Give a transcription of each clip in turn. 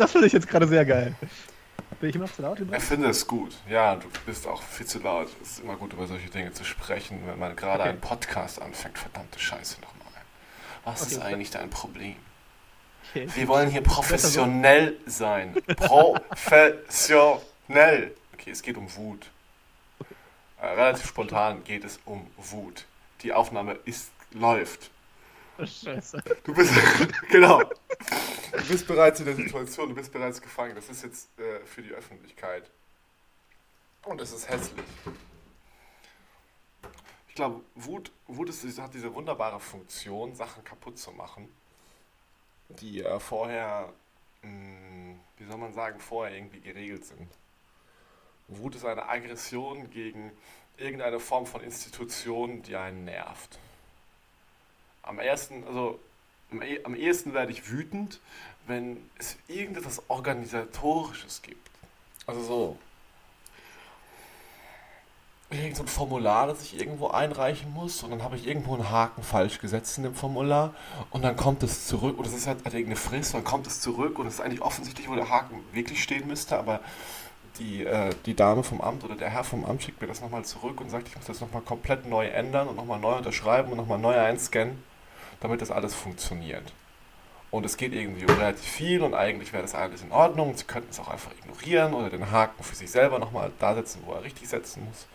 das finde ich jetzt gerade sehr geil. Bin ich immer zu laut? Ich finde es gut. Ja, du bist auch viel zu laut. Es ist immer gut, über solche Dinge zu sprechen, wenn man gerade okay. einen Podcast anfängt. Verdammte Scheiße nochmal. Was okay, ist eigentlich dein Problem? Okay. Wir wollen hier professionell sein. Professionell. Okay, es geht um Wut. Äh, relativ spontan geht es um Wut. Die Aufnahme ist läuft. Scheiße. Du bist, genau. Du bist bereits in der Situation, du bist bereits gefangen. Das ist jetzt äh, für die Öffentlichkeit. Und es ist hässlich. Ich glaube, Wut, Wut ist, hat diese wunderbare Funktion, Sachen kaputt zu machen, die äh, vorher, mh, hm, wie soll man sagen, vorher irgendwie geregelt sind. Wut ist eine Aggression gegen irgendeine Form von Institution, die einen nervt am ersten, also am, e, am ehesten werde ich wütend, wenn es irgendetwas Organisatorisches gibt. Also so. Irgend so ein Formular, das ich irgendwo einreichen muss und dann habe ich irgendwo einen Haken falsch gesetzt in dem Formular und dann kommt es zurück oder es ist halt, halt irgendeine Frist, dann kommt es zurück und es ist eigentlich offensichtlich, wo der Haken wirklich stehen müsste, aber die, äh, die Dame vom Amt oder der Herr vom Amt schickt mir das nochmal zurück und sagt, ich muss das nochmal komplett neu ändern und nochmal neu unterschreiben und nochmal neu einscannen damit das alles funktioniert. Und es geht irgendwie um relativ viel und eigentlich wäre das alles in Ordnung. Sie könnten es auch einfach ignorieren oder den Haken für sich selber nochmal da setzen, wo er richtig setzen muss.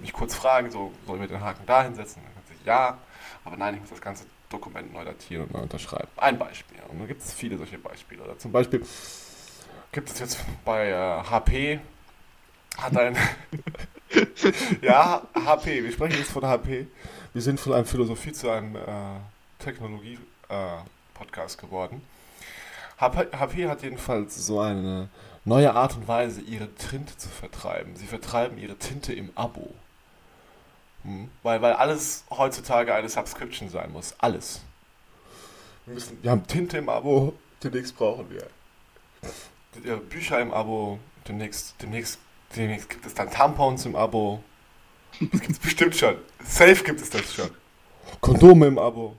Mich kurz fragen, so, sollen wir den Haken da hinsetzen? Dann kann sich ja, aber nein, ich muss das ganze Dokument neu datieren und neu unterschreiben. Ein Beispiel. Und da gibt es viele solche Beispiele. Oder zum Beispiel gibt es jetzt bei äh, HP, hat ein. ja, HP, wir sprechen jetzt von HP. Wir sind von einem Philosophie zu einem. Äh, Technologie-Podcast äh, geworden. HP hat jedenfalls so eine neue Art und Weise, ihre Tinte zu vertreiben. Sie vertreiben ihre Tinte im Abo. Hm? Weil, weil alles heutzutage eine Subscription sein muss. Alles. Wir, müssen, wir haben Tinte im Abo, demnächst brauchen wir Bücher im Abo, demnächst, demnächst, demnächst gibt es dann Tampons im Abo. Das gibt es bestimmt schon. Safe gibt es das schon. Kondome im Abo.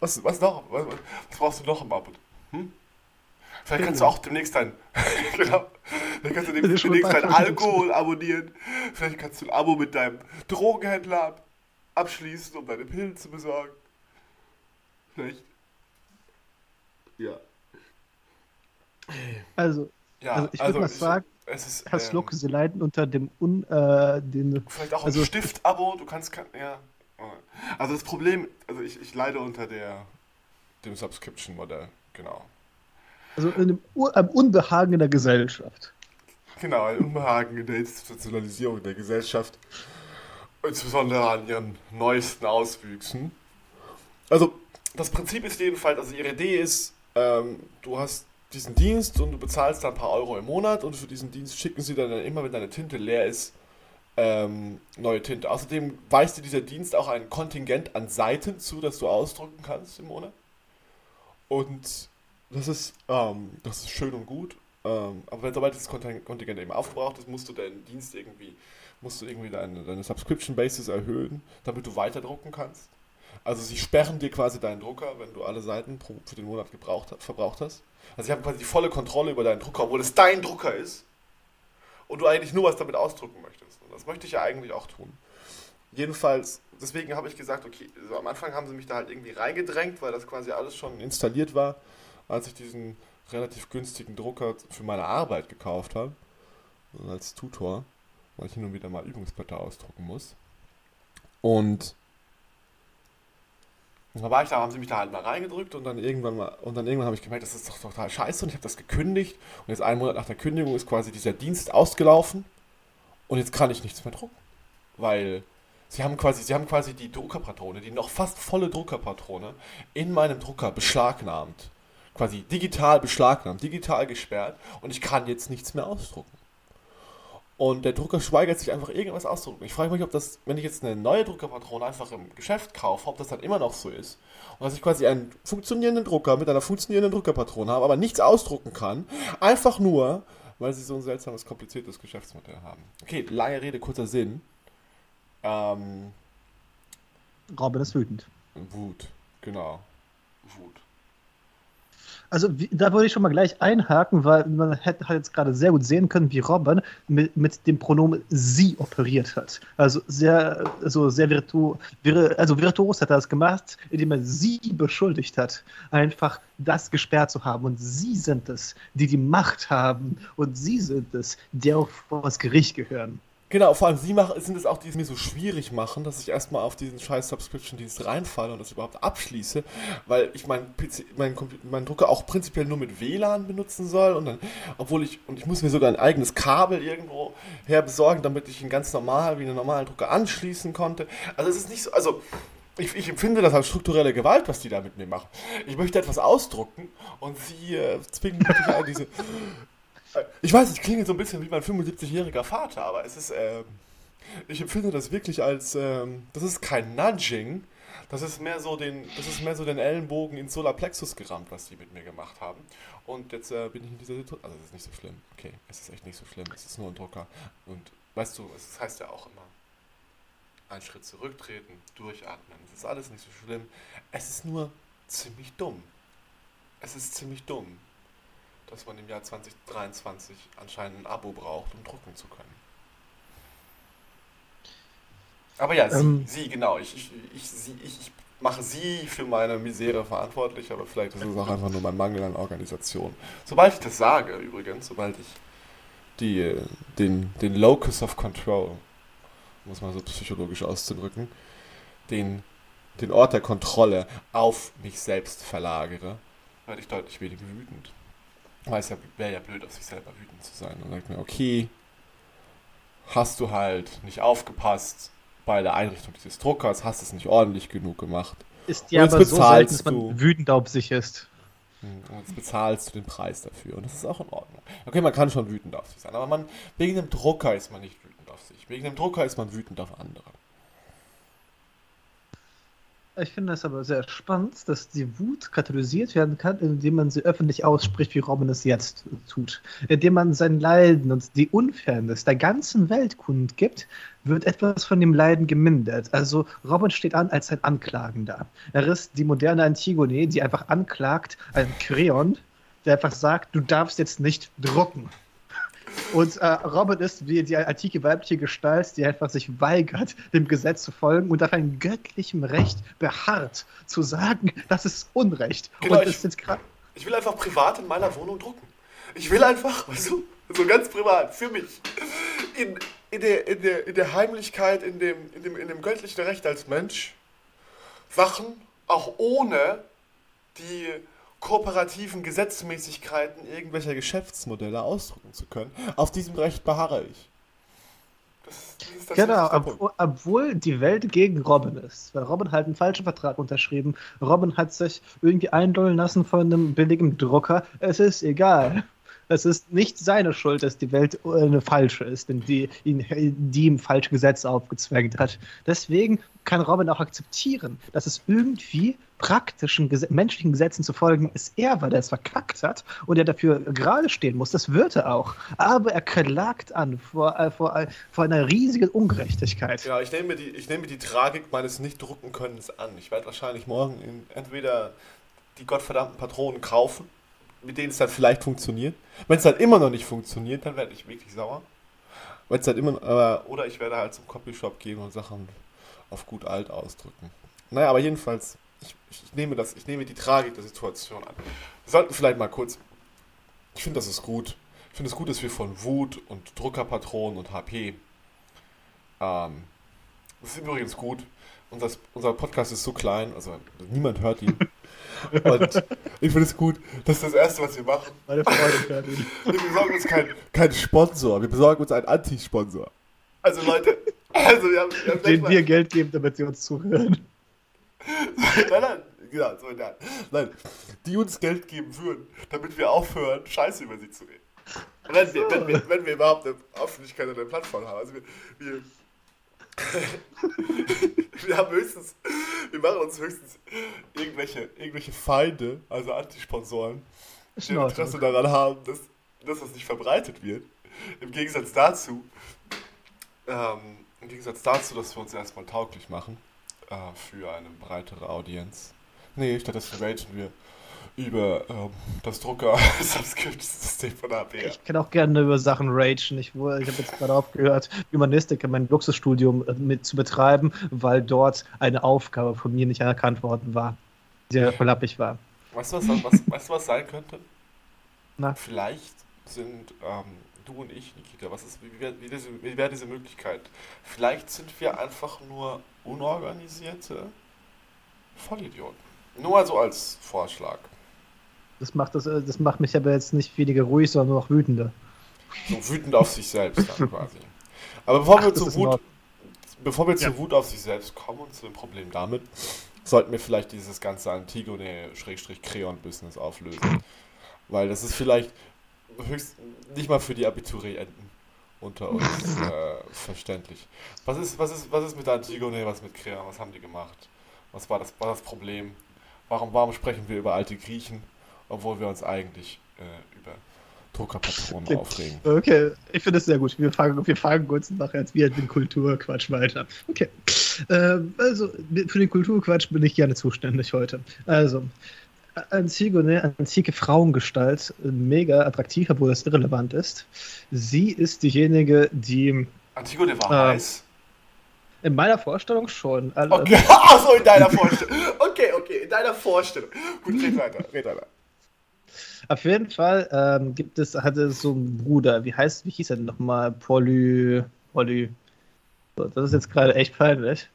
Was, was noch? Was, was brauchst du noch im Abo? Hm? Vielleicht kannst du auch demnächst dein, genau, vielleicht kannst du demnächst, demnächst dein Alkohol abonnieren. Vielleicht kannst du ein Abo mit deinem Drogenhändler abschließen, um deine Pillen zu besorgen. Vielleicht. Ja. Also, ja, also ich würde also mal sagen, ist, Herr ähm, Sie leiden unter dem un, äh, den, Vielleicht auch also, ein Stift-Abo, du kannst, ja. Also das Problem, also ich, ich leide unter der, dem Subscription-Modell, genau. Also in dem, am Unbehagen in der Gesellschaft. Genau, ein Unbehagen in der Institutionalisierung der Gesellschaft. Insbesondere an ihren neuesten Auswüchsen. Also, das Prinzip ist jedenfalls, also ihre Idee ist, ähm, du hast diesen Dienst und du bezahlst da ein paar Euro im Monat und für diesen Dienst schicken sie dann immer, wenn deine Tinte leer ist, ähm, neue Tinte. Außerdem weist dir dieser Dienst auch ein Kontingent an Seiten zu, das du ausdrucken kannst im Monat. Und das ist, ähm, das ist schön und gut. Ähm, aber wenn sobald das Kontingent eben aufgebraucht ist, musst du deinen Dienst irgendwie, musst du irgendwie deine, deine Subscription Basis erhöhen, damit du weiter drucken kannst. Also sie sperren dir quasi deinen Drucker, wenn du alle Seiten pro, für den Monat gebraucht, verbraucht hast. Also sie haben quasi die volle Kontrolle über deinen Drucker, obwohl es dein Drucker ist und du eigentlich nur was damit ausdrucken möchtest. Und das möchte ich ja eigentlich auch tun. Jedenfalls, deswegen habe ich gesagt, okay, so am Anfang haben sie mich da halt irgendwie reingedrängt, weil das quasi alles schon installiert war, als ich diesen relativ günstigen Drucker für meine Arbeit gekauft habe. Als Tutor, weil ich hin und wieder mal Übungsblätter ausdrucken muss. Und dann war ich da, haben sie mich da halt mal reingedrückt und dann irgendwann mal, und dann irgendwann habe ich gemerkt, das ist doch total scheiße und ich habe das gekündigt und jetzt einen Monat nach der Kündigung ist quasi dieser Dienst ausgelaufen und jetzt kann ich nichts mehr drucken. Weil sie haben quasi, sie haben quasi die Druckerpatrone, die noch fast volle Druckerpatrone in meinem Drucker beschlagnahmt. Quasi digital beschlagnahmt, digital gesperrt und ich kann jetzt nichts mehr ausdrucken. Und der Drucker schweigert sich einfach irgendwas auszudrucken. Ich frage mich, ob das, wenn ich jetzt eine neue Druckerpatrone einfach im Geschäft kaufe, ob das dann immer noch so ist. Und dass ich quasi einen funktionierenden Drucker mit einer funktionierenden Druckerpatrone habe, aber nichts ausdrucken kann. Einfach nur, weil sie so ein seltsames, kompliziertes Geschäftsmodell haben. Okay, lange Rede, kurzer Sinn. Ähm, Robin ist wütend. Wut, genau. Wut. Also da würde ich schon mal gleich einhaken, weil man hätte halt jetzt gerade sehr gut sehen können, wie Robin mit, mit dem Pronomen sie operiert hat. Also sehr, also sehr virtu, vir, also virtuos hat er das gemacht, indem er sie beschuldigt hat, einfach das gesperrt zu haben. Und sie sind es, die die Macht haben. Und sie sind es, die auch vor das Gericht gehören. Genau, vor allem sie machen, sind es auch, die es mir so schwierig machen, dass ich erstmal auf diesen scheiß Subscription-Dienst reinfalle und das überhaupt abschließe, weil ich meinen mein, mein Drucker auch prinzipiell nur mit WLAN benutzen soll und dann, obwohl ich, und ich muss mir sogar ein eigenes Kabel irgendwo her besorgen, damit ich ihn ganz normal, wie einen normalen Drucker anschließen konnte. Also es ist nicht so, also ich, ich, empfinde das als strukturelle Gewalt, was die da mit mir machen. Ich möchte etwas ausdrucken und sie äh, zwingen mich an diese ich weiß, ich klinge so ein bisschen wie mein 75-jähriger Vater, aber es ist, ähm, ich empfinde das wirklich als, ähm, das ist kein Nudging, das ist mehr so den, das ist mehr so den Ellenbogen ins Solarplexus gerammt, was die mit mir gemacht haben. Und jetzt äh, bin ich in dieser Situation, also es ist nicht so schlimm, okay, es ist echt nicht so schlimm, es ist nur ein Drucker. Und weißt du, es heißt ja auch immer, einen Schritt zurücktreten, durchatmen, es ist alles nicht so schlimm. Es ist nur ziemlich dumm. Es ist ziemlich dumm dass man im Jahr 2023 anscheinend ein Abo braucht, um drucken zu können. Aber ja, ähm, sie, sie, genau. Ich, ich, ich, sie, ich, mache sie für meine Misere verantwortlich, aber vielleicht ist es auch einfach nur mein Mangel an Organisation. Sobald ich das sage, übrigens, sobald ich die, den, den Locus of Control, muss man so psychologisch auszudrücken, den, den Ort der Kontrolle auf mich selbst verlagere, werde ich deutlich weniger wütend. Weil es ja, wäre ja blöd, auf sich selber wütend zu sein. Und dann sagt mir, okay, hast du halt nicht aufgepasst bei der Einrichtung dieses Druckers, hast es nicht ordentlich genug gemacht. Ist ja aber so selten, dass man wütend auf sich ist. Hm, und jetzt bezahlst du den Preis dafür. Und das ist auch in Ordnung. Okay, man kann schon wütend auf sich sein, aber man, wegen dem Drucker ist man nicht wütend auf sich. Wegen dem Drucker ist man wütend auf andere. Ich finde es aber sehr spannend, dass die Wut katalysiert werden kann, indem man sie öffentlich ausspricht, wie Robin es jetzt tut. Indem man sein Leiden und die Unfairness der ganzen Welt kundgibt, wird etwas von dem Leiden gemindert. Also Robin steht an als ein Anklagender. Er ist die moderne Antigone, die einfach anklagt, ein Kreon, der einfach sagt, du darfst jetzt nicht drucken. Und äh, Robin ist wie die antike weibliche Gestalt, die einfach sich weigert, dem Gesetz zu folgen und auf einem göttlichen Recht beharrt, zu sagen, das ist Unrecht. Genau, und ich, jetzt ich will einfach privat in meiner Wohnung drucken. Ich will einfach, du, so ganz privat, für mich, in, in, der, in, der, in der Heimlichkeit, in dem, in, dem, in dem göttlichen Recht als Mensch, Sachen, auch ohne die kooperativen Gesetzmäßigkeiten irgendwelcher Geschäftsmodelle ausdrücken zu können. Auf diesem Recht beharre ich. Das, das das genau, ob, obwohl die Welt gegen Robin ist. Weil Robin hat einen falschen Vertrag unterschrieben. Robin hat sich irgendwie eindollen lassen von einem billigen Drucker. Es ist egal. Es ist nicht seine Schuld, dass die Welt eine falsche ist, denn die, ihn, die ihm falsche Gesetze aufgezwängt hat. Deswegen kann Robin auch akzeptieren, dass es irgendwie praktischen menschlichen Gesetzen zu folgen ist er, weil er es verkackt hat und er dafür gerade stehen muss. Das wird er auch. Aber er klagt an vor, äh, vor, äh, vor einer riesigen Ungerechtigkeit. Ja, ich nehme, die, ich die Tragik meines Nicht-Drucken-Könnens an. Ich werde wahrscheinlich morgen entweder die gottverdammten Patronen kaufen, mit denen es dann vielleicht funktioniert. Wenn es dann immer noch nicht funktioniert, dann werde ich wirklich sauer. Wenn es dann immer, äh, oder ich werde halt zum Copyshop gehen und Sachen auf gut alt ausdrücken. Naja, aber jedenfalls ich, ich, nehme das, ich nehme die Tragik der Situation an. Wir sollten vielleicht mal kurz, ich finde, das ist gut. Ich finde es gut, dass wir von Wut und Druckerpatronen und HP, ähm, das ist übrigens gut. Unser, unser Podcast ist so klein, also niemand hört ihn. Und ich finde es gut, das ist das Erste, was wir machen. Meine Freunde hört ihn. Wir besorgen uns keinen kein Sponsor, wir besorgen uns einen Anti-Sponsor. Also Leute, also wir haben, wir haben Den wir Geld geben, damit sie uns zuhören nein, nein, genau, so nein. nein, die uns Geld geben würden, damit wir aufhören, Scheiße über sie zu reden. Wenn wir, wenn wir, wenn wir überhaupt eine Öffentlichkeit oder eine Plattform haben. Also wir, wir, wir haben höchstens, wir machen uns höchstens irgendwelche, irgendwelche Feinde, also Antisponsoren, die Interesse daran haben, dass, dass das nicht verbreitet wird. Im Gegensatz dazu, ähm, im Gegensatz dazu, dass wir uns erstmal tauglich machen äh, für eine breitere Audienz. Nee, stattdessen raten wir über ähm, das Drucker-Subscription-System von AP. Ich kann auch gerne über Sachen ragen. Ich, ich habe jetzt gerade aufgehört, Humanistik in meinem Luxusstudium äh, mit zu betreiben, weil dort eine Aufgabe von mir nicht anerkannt worden war, die sehr verlappig war. Weißt du, was, was, weißt du, was sein könnte? Na? Vielleicht sind ähm, du und ich, Nikita, was ist, wie wäre wie wär diese Möglichkeit? Vielleicht sind wir einfach nur unorganisierte Vollidioten. Nur mal so als Vorschlag. Das macht, das, äh, das macht mich aber jetzt nicht weniger ruhig, sondern nur noch wütender. So wütend auf sich selbst dann quasi. Aber bevor Ach, wir, zu Wut, bevor wir Ja. zu Wut auf sich selbst kommen und zu dem Problem damit, sollten wir vielleicht dieses ganze Antigone-Kreon-Business auflösen. Weil das ist vielleicht höchst nicht mal für die Abiturienten unter uns äh, verständlich. Was ist, was, ist, was ist mit Antigone, was mit Kreon, was haben die gemacht? Was war das, war das Problem? Warum, warum sprechen wir über alte Griechen, obwohl wir uns eigentlich äh, über Druckerpatronen Okay. aufregen? Okay, ich finde es sehr gut. Wir fangen, wir fangen kurz nachher jetzt wieder den Kulturquatsch weiter. Okay. Ähm, also, für den Kulturquatsch bin ich gerne zuständig heute. Also, Antigone, antike Frauengestalt, mega attraktiv, obwohl das irrelevant ist. Sie ist diejenige, die Antigone war Ähm, heiß. in meiner Vorstellung schon. alle- Okay, achso, in deiner Vorstellung. Okay, okay, in deiner Vorstellung. Gut, red weiter, red weiter. Auf jeden Fall ähm, gibt es, hatte so einen Bruder, wie heißt, wie hieß er denn nochmal? Poly. Poly. So, Das ist jetzt gerade echt peinlich.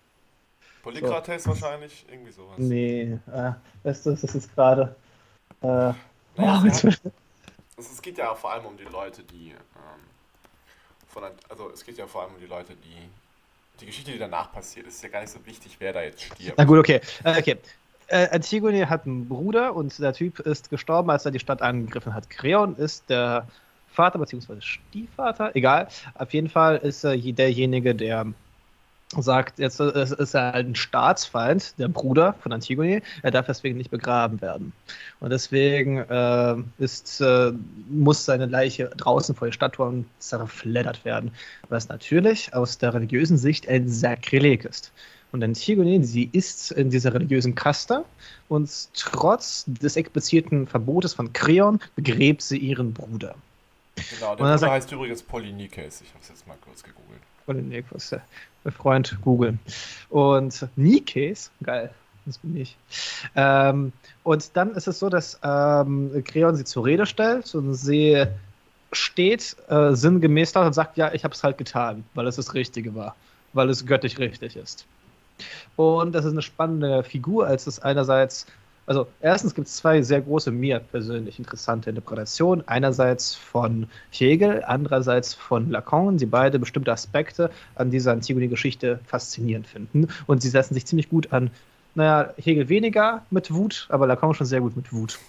Polykrates wahrscheinlich, irgendwie sowas. Nee, äh, weißt du, das ist jetzt gerade. Äh, Naja, oh, hat, also es geht ja vor allem um die Leute, die. Ähm, von, also es geht ja vor allem um die Leute, die. Die Geschichte, die danach passiert, ist ja gar nicht so wichtig, wer da jetzt stirbt. na gut, okay. Äh, okay. Äh, Antigone hat einen Bruder und der Typ ist gestorben, als er die Stadt angegriffen hat. Kreon ist der Vater bzw. Stiefvater, egal. Auf jeden Fall ist er je- derjenige, der sagt, jetzt ist er ein Staatsfeind, der Bruder von Antigone. Er darf deswegen nicht begraben werden. Und deswegen äh, ist, äh, muss seine Leiche draußen vor den Stadttoren zerfleddert werden. Was natürlich aus der religiösen Sicht ein Sakrileg ist. Und Antigone, sie ist in dieser religiösen Kaste und trotz des expliziten Verbotes von Kreon begräbt sie ihren Bruder. Genau, der er Bruder sagt- heißt übrigens Polynikes. Ich habe es jetzt mal kurz gegoogelt. Was der mein Freund Google. Und Nikes, geil, das bin ich. Ähm, und dann ist es so, dass ähm, Kreon sie zur Rede stellt und sie steht äh, sinngemäß da und sagt, ja, ich habe es halt getan, weil es das Richtige war, weil es göttlich richtig ist. Und das ist eine spannende Figur, als es einerseits, also erstens gibt es zwei sehr große, mir persönlich interessante Interpretationen. Einerseits von Hegel, andererseits von Lacan, die beide bestimmte Aspekte an dieser Antigone-Geschichte faszinierend finden. Und sie setzen sich ziemlich gut an, naja, Hegel weniger mit Wut, aber Lacan schon sehr gut mit Wut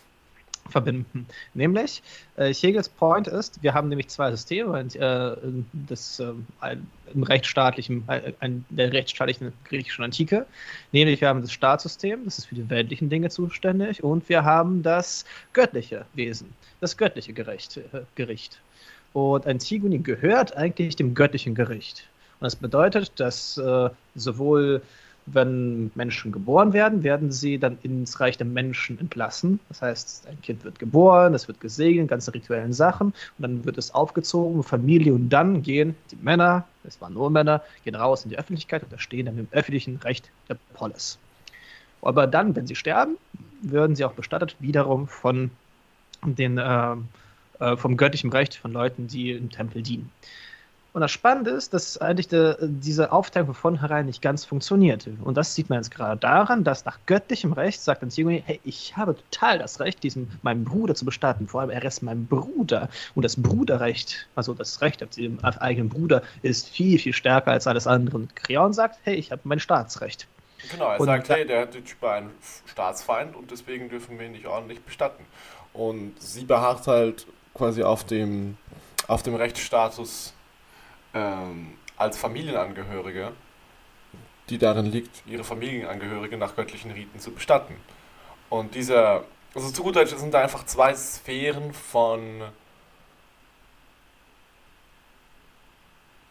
verbinden. Nämlich, äh, Hegels Point ist, wir haben nämlich zwei Systeme, äh, das, äh, ein, im rechtsstaatlichen, äh, ein, der rechtsstaatlichen griechischen Antike. Nämlich, wir haben das Staatssystem, das ist für die weltlichen Dinge zuständig, und wir haben das göttliche Wesen, das göttliche Gericht. Äh, Gericht. Und Antigone gehört eigentlich dem göttlichen Gericht. Und das bedeutet, dass äh, sowohl wenn Menschen geboren werden, werden sie dann ins Reich der Menschen entlassen. Das heißt, ein Kind wird geboren, es wird gesegnet, ganze rituellen Sachen, und dann wird es aufgezogen, Familie, und dann gehen die Männer, es waren nur Männer, gehen raus in die Öffentlichkeit und da stehen dann im öffentlichen Recht der Polis. Aber dann, wenn sie sterben, werden sie auch bestattet, wiederum von den, äh, äh, vom göttlichen Recht von Leuten, die im Tempel dienen. Und das Spannende ist, dass eigentlich de, diese Aufteilung von vornherein nicht ganz funktioniert. Und das sieht man jetzt gerade daran, dass nach göttlichem Recht sagt Antigone, hey, ich habe total das Recht, diesen meinen Bruder zu bestatten. Vor allem, er ist mein Bruder. Und das Bruderrecht, also das Recht auf den eigenen Bruder, ist viel, viel stärker als alles andere. Und Kreon sagt, hey, ich habe mein Staatsrecht. Genau, er Und sagt, hey, der Typ war ein Staatsfeind und deswegen dürfen wir ihn nicht ordentlich bestatten. Und sie beharrt halt quasi auf dem, auf dem Rechtsstatus ähm, als Familienangehörige, die darin liegt, ihre Familienangehörige nach göttlichen Riten zu bestatten. Und dieser, also zu gut Deutsch sind da einfach zwei Sphären von,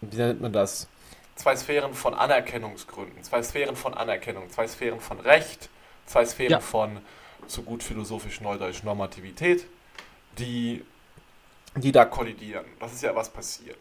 wie nennt man das? Zwei Sphären von Anerkennungsgründen, zwei Sphären von Anerkennung, zwei Sphären von Recht, zwei Sphären Ja. von so gut philosophisch neudeutsch Normativität, die, die da kollidieren. Das ist ja was passiert.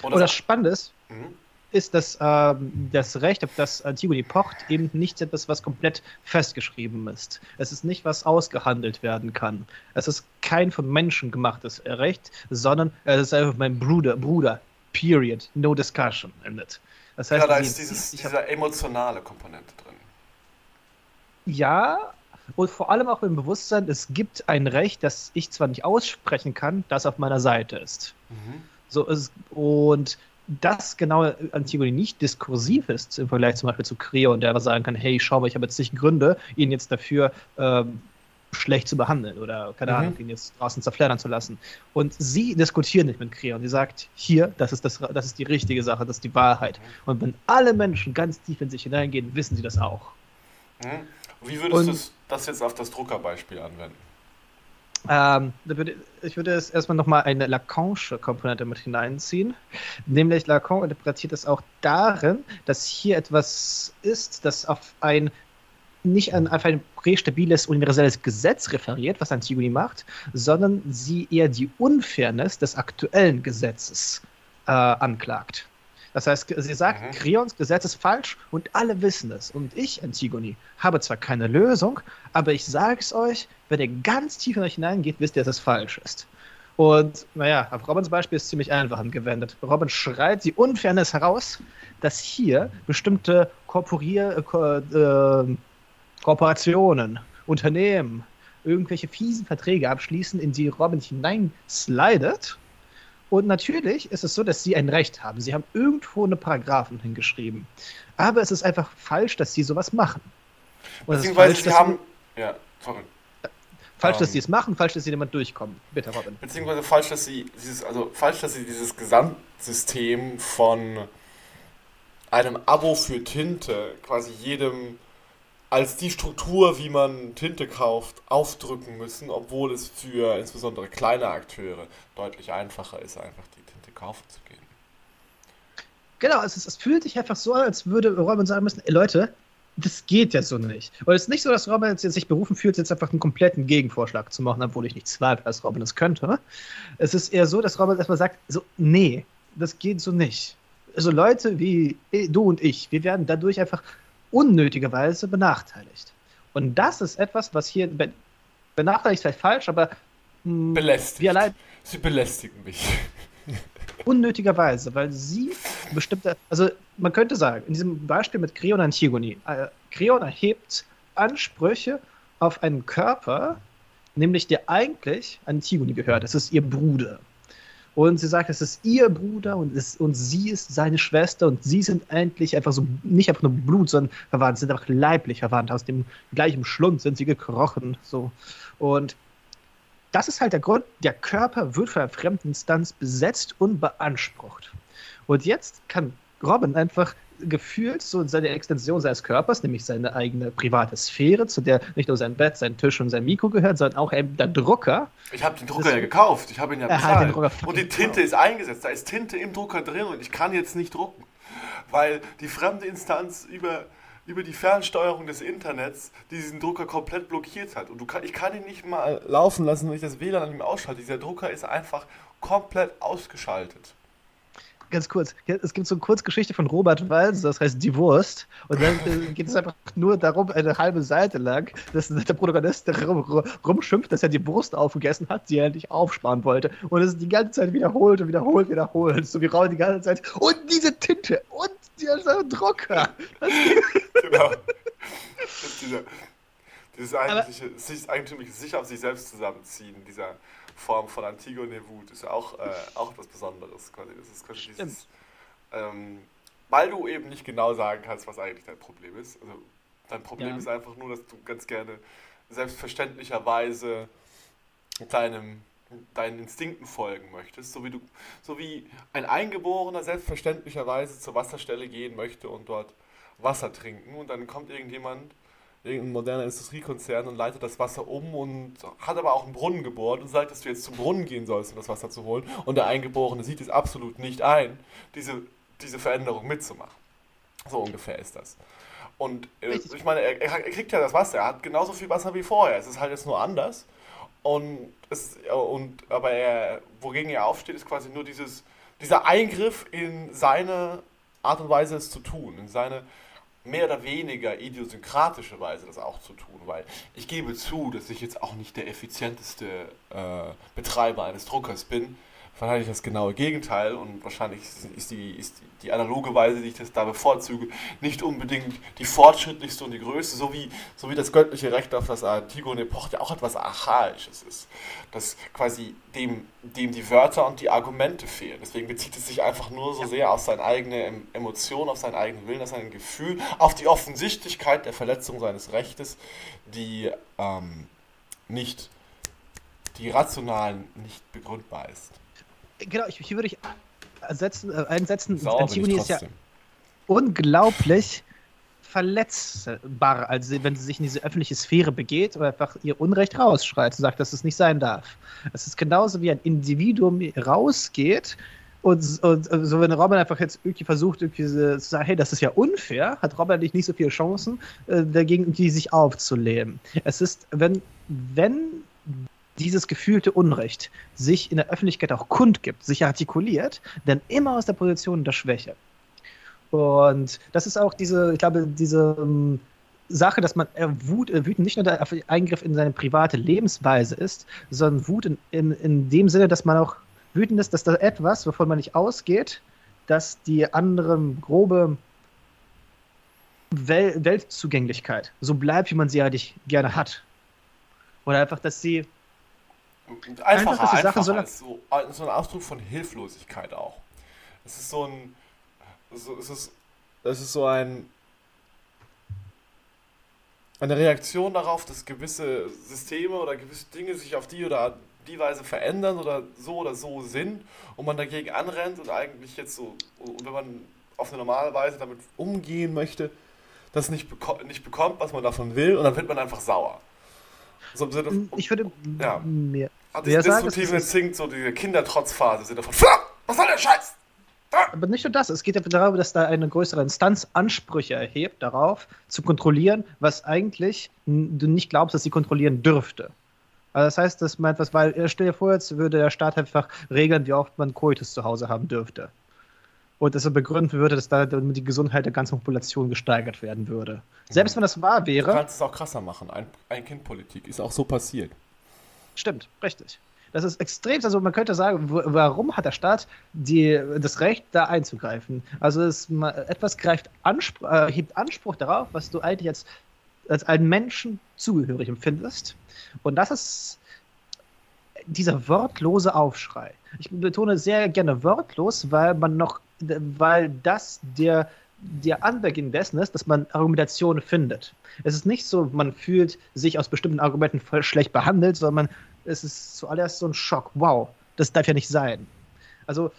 Und das, das Spannende ist, mhm. ist, dass ähm, das Recht, auf das Antigone pocht, eben nicht etwas, was komplett festgeschrieben ist. Es ist nicht, was ausgehandelt werden kann. Es ist kein von Menschen gemachtes Recht, sondern es ist einfach mein Bruder, Bruder, period, no discussion it. Das heißt, ja, da ist dieses, diese emotionale Komponente drin. Ja, und vor allem auch im Bewusstsein, es gibt ein Recht, das ich zwar nicht aussprechen kann, das auf meiner Seite ist. Mhm. So ist, und das genau Antigone nicht diskursiv ist im Vergleich zum Beispiel zu Creon, der aber sagen kann, hey, schau mal, ich habe jetzt nicht Gründe, ihn jetzt dafür ähm, schlecht zu behandeln oder, keine mhm. Ahnung, ihn jetzt draußen zerfleddern zu lassen. Und sie diskutieren nicht mit Creon. Sie sagt, hier, das ist, das, das ist die richtige Sache, das ist die Wahrheit. Mhm. Und wenn alle Menschen ganz tief in sich hineingehen, wissen sie das auch. Mhm. Wie würdest du das jetzt auf das Druckerbeispiel anwenden? Ähm, ich würde es erstmal nochmal eine Lacanische Komponente mit hineinziehen. Nämlich Lacan interpretiert es auch darin, dass hier etwas ist, das auf ein nicht an, auf ein prästabiles universelles Gesetz referiert, was Antigone macht, sondern sie eher die Unfairness des aktuellen Gesetzes äh, anklagt. Das heißt, sie sagt, mhm. Kreons Gesetz ist falsch und alle wissen es. Und ich, Antigone, habe zwar keine Lösung, aber ich sage es euch, wenn ihr ganz tief in euch hineingeht, wisst ihr, dass es falsch ist. Und naja, auf Robins Beispiel ist ziemlich einfach angewendet. Robin schreit die Unfairness heraus, dass hier bestimmte Korporier, äh, äh, Korporationen, Unternehmen irgendwelche fiesen Verträge abschließen, in die Robin hineinslidet und natürlich ist es so, dass sie ein Recht haben. Sie haben irgendwo eine Paragraphen hingeschrieben. Aber es ist einfach falsch, dass sie sowas machen. Und beziehungsweise falsch, sie haben. Sie, ja, sorry. Falsch, dass ähm, sie es machen, falsch, dass sie jemand durchkommen. Bitte, Robin. Beziehungsweise falsch, dass sie dieses, also falsch, dass sie dieses Gesamtsystem von einem Abo für Tinte quasi jedem als die Struktur, wie man Tinte kauft, aufdrücken müssen, obwohl es für insbesondere kleine Akteure deutlich einfacher ist, einfach die Tinte kaufen zu gehen. Genau, es, ist, es fühlt sich einfach so an, als würde Robin sagen müssen, ey, Leute, das geht ja so nicht. Und es ist nicht so, dass Robin jetzt sich berufen fühlt, jetzt einfach einen kompletten Gegenvorschlag zu machen, obwohl ich nicht zweifle, dass Robin das könnte. Es ist eher so, dass Robin erstmal sagt, so, nee, das geht so nicht. Also Leute wie du und ich, wir werden dadurch einfach unnötigerweise benachteiligt. Und das ist etwas, was hier be benachteiligt vielleicht falsch, aber mh, hm, belästigt. Sie belästigen mich. unnötigerweise, weil sie bestimmte, also man könnte sagen, in diesem Beispiel mit Creon und Antigone, äh, Creon erhebt Ansprüche auf einen Körper, nämlich der eigentlich Antigone gehört. Das ist ihr Bruder. Und sie sagt, es ist ihr Bruder und, es, und sie ist seine Schwester und sie sind endlich einfach so, nicht einfach nur Blut, sondern verwandt, sind einfach leiblich verwandt. Aus dem gleichen Schlund sind sie gekrochen. So. Und das ist halt der Grund, der Körper wird von einer fremden Instanz besetzt und beansprucht. Und jetzt kann Robin einfach gefühlt so seine Extension seines Körpers, nämlich seine eigene private Sphäre, zu der nicht nur sein Bett, sein Tisch und sein Mikro gehört, sondern auch eben der Drucker. Ich habe den Drucker ja gekauft, ich habe ihn ja bezahlt. und die Tinte gekauft. ist eingesetzt, da ist Tinte im Drucker drin und ich kann jetzt nicht drucken, weil die fremde Instanz über über die Fernsteuerung des Internets diesen Drucker komplett blockiert hat. Und du kann, ich kann ihn nicht mal laufen lassen, wenn ich das WLAN an ihm ausschalte. Dieser Drucker ist einfach komplett ausgeschaltet ganz kurz, es gibt so eine Kurzgeschichte von Robert Walser, das heißt Die Wurst. Und dann äh, geht es einfach nur darum, eine halbe Seite lang, dass der Protagonist rum, rumschimpft, dass er die Wurst aufgegessen hat, die er nicht aufsparen wollte. Und es ist die ganze Zeit wiederholt und wiederholt, wiederholt. So wie Raul die ganze Zeit. Und diese Tinte und dieser Drucker. genau. Das ist dieser, dieses eigentliche, sich, eigentümliche sich auf sich selbst zusammenziehen, dieser Form von Antigone Wut ist auch, äh, auch etwas Besonderes. Quasi. Das ist quasi dieses, ähm, weil du eben nicht genau sagen kannst, was eigentlich dein Problem ist. Also dein Problem ja. ist einfach nur, dass du ganz gerne selbstverständlicherweise deinem deinen Instinkten folgen möchtest, so wie du, so wie ein Eingeborener selbstverständlicherweise zur Wasserstelle gehen möchte und dort Wasser trinken und dann kommt irgendjemand irgendein moderner Industriekonzern und leitet das Wasser um und hat aber auch einen Brunnen gebohrt und sagt, dass du jetzt zum Brunnen gehen sollst, um das Wasser zu holen. Und der Eingeborene sieht es absolut nicht ein, diese, diese Veränderung mitzumachen. So ungefähr ist das. Und äh, ich meine, er, er, kriegt ja das Wasser, er hat genauso viel Wasser wie vorher. Es ist halt jetzt nur anders. Und, es, und aber er, wogegen er aufsteht, ist quasi nur dieses, dieser Eingriff in seine Art und Weise, es zu tun, in seine mehr oder weniger idiosynkratische Weise das auch zu tun, weil ich gebe zu, dass ich jetzt auch nicht der effizienteste äh, Betreiber eines Druckers bin, wahrscheinlich das genaue Gegenteil und wahrscheinlich ist die, ist die, analoge Weise, die ich das da bevorzuge, nicht unbedingt die fortschrittlichste und die größte, so wie, so wie das göttliche Recht auf das Antigone Epoch ja auch etwas Archaisches ist, dass quasi dem, dem die Wörter und die Argumente fehlen. Deswegen bezieht es sich einfach nur so sehr auf seine eigene Emotion, auf seinen eigenen Willen, auf sein Gefühl, auf die Offensichtlichkeit der Verletzung seines Rechtes, die ähm, nicht die rational nicht begründbar ist genau, ich, hier würde ich ersetzen, äh, einsetzen. Sauber Antigone ist ja unglaublich verletzbar, also wenn sie sich in diese öffentliche Sphäre begeht oder einfach ihr Unrecht rausschreit und sagt, dass es nicht sein darf. Es ist genauso wie ein Individuum rausgeht und, und, und so wenn Robin einfach jetzt irgendwie versucht, irgendwie zu sagen, hey, das ist ja unfair, hat Robin nicht, nicht so viele Chancen, äh, dagegen irgendwie sich aufzulehnen. Es ist, wenn, wenn dieses gefühlte Unrecht sich in der Öffentlichkeit auch kundgibt, sich artikuliert, dann immer aus der Position der Schwäche. Und das ist auch diese, ich glaube, diese um, ähm, Sache, dass man äh, Wut, äh, wütend nicht nur der Eingriff in seine private Lebensweise ist, sondern Wut in, in, in dem Sinne, dass man auch wütend ist, dass da etwas, wovon man nicht ausgeht, dass die andere grobe Wel Weltzugänglichkeit so bleibt, wie man sie eigentlich gerne hat. Oder einfach, dass sie Einfacher, einfach, einfacher so, als so, so ein Ausdruck von Hilflosigkeit auch. Es ist so ein, so, es ist, es ist so ein, eine Reaktion darauf, dass gewisse Systeme oder gewisse Dinge sich auf die oder die Weise verändern oder so oder so sind und man dagegen anrennt und eigentlich jetzt so, und wenn man auf eine normale Weise damit umgehen möchte, das nicht, beko nicht bekommt, was man davon will und dann wird man einfach sauer. So im Sinne, ich würde ja. mehr. Also das destruktive Instinkt, so die Kindertrotzphase, sind davon, was soll der Scheiß? Aber nicht nur das, es geht ja darum, dass da eine größere Instanz Ansprüche erhebt, darauf zu kontrollieren, was eigentlich du nicht glaubst, dass sie kontrollieren dürfte. Also das heißt, dass man etwas, weil stell dir vor, jetzt würde der Staat einfach regeln, wie oft man Coitus zu Hause haben dürfte. Und dass er begründen würde, dass da die Gesundheit der ganzen Population gesteigert werden würde. Selbst wenn das wahr wäre. Du kannst es auch krasser machen. Ein, ein Kind-Politik ist auch so passiert. Stimmt, richtig. Das ist extrem, also man könnte sagen, warum hat der Staat die, das Recht, da einzugreifen? Also es, etwas greift Anspruch, äh, hebt Anspruch darauf, was du eigentlich als, als einen Menschen zugehörig empfindest. Und das ist dieser wortlose Aufschrei. Ich betone sehr gerne wortlos, weil man noch, weil das der, der Anbeginn dessen ist, dass man Argumentationen findet. Es ist nicht so, man fühlt sich aus bestimmten Argumenten voll schlecht behandelt, sondern es ist zuallererst so ein Schock. Wow, das darf ja nicht sein. Also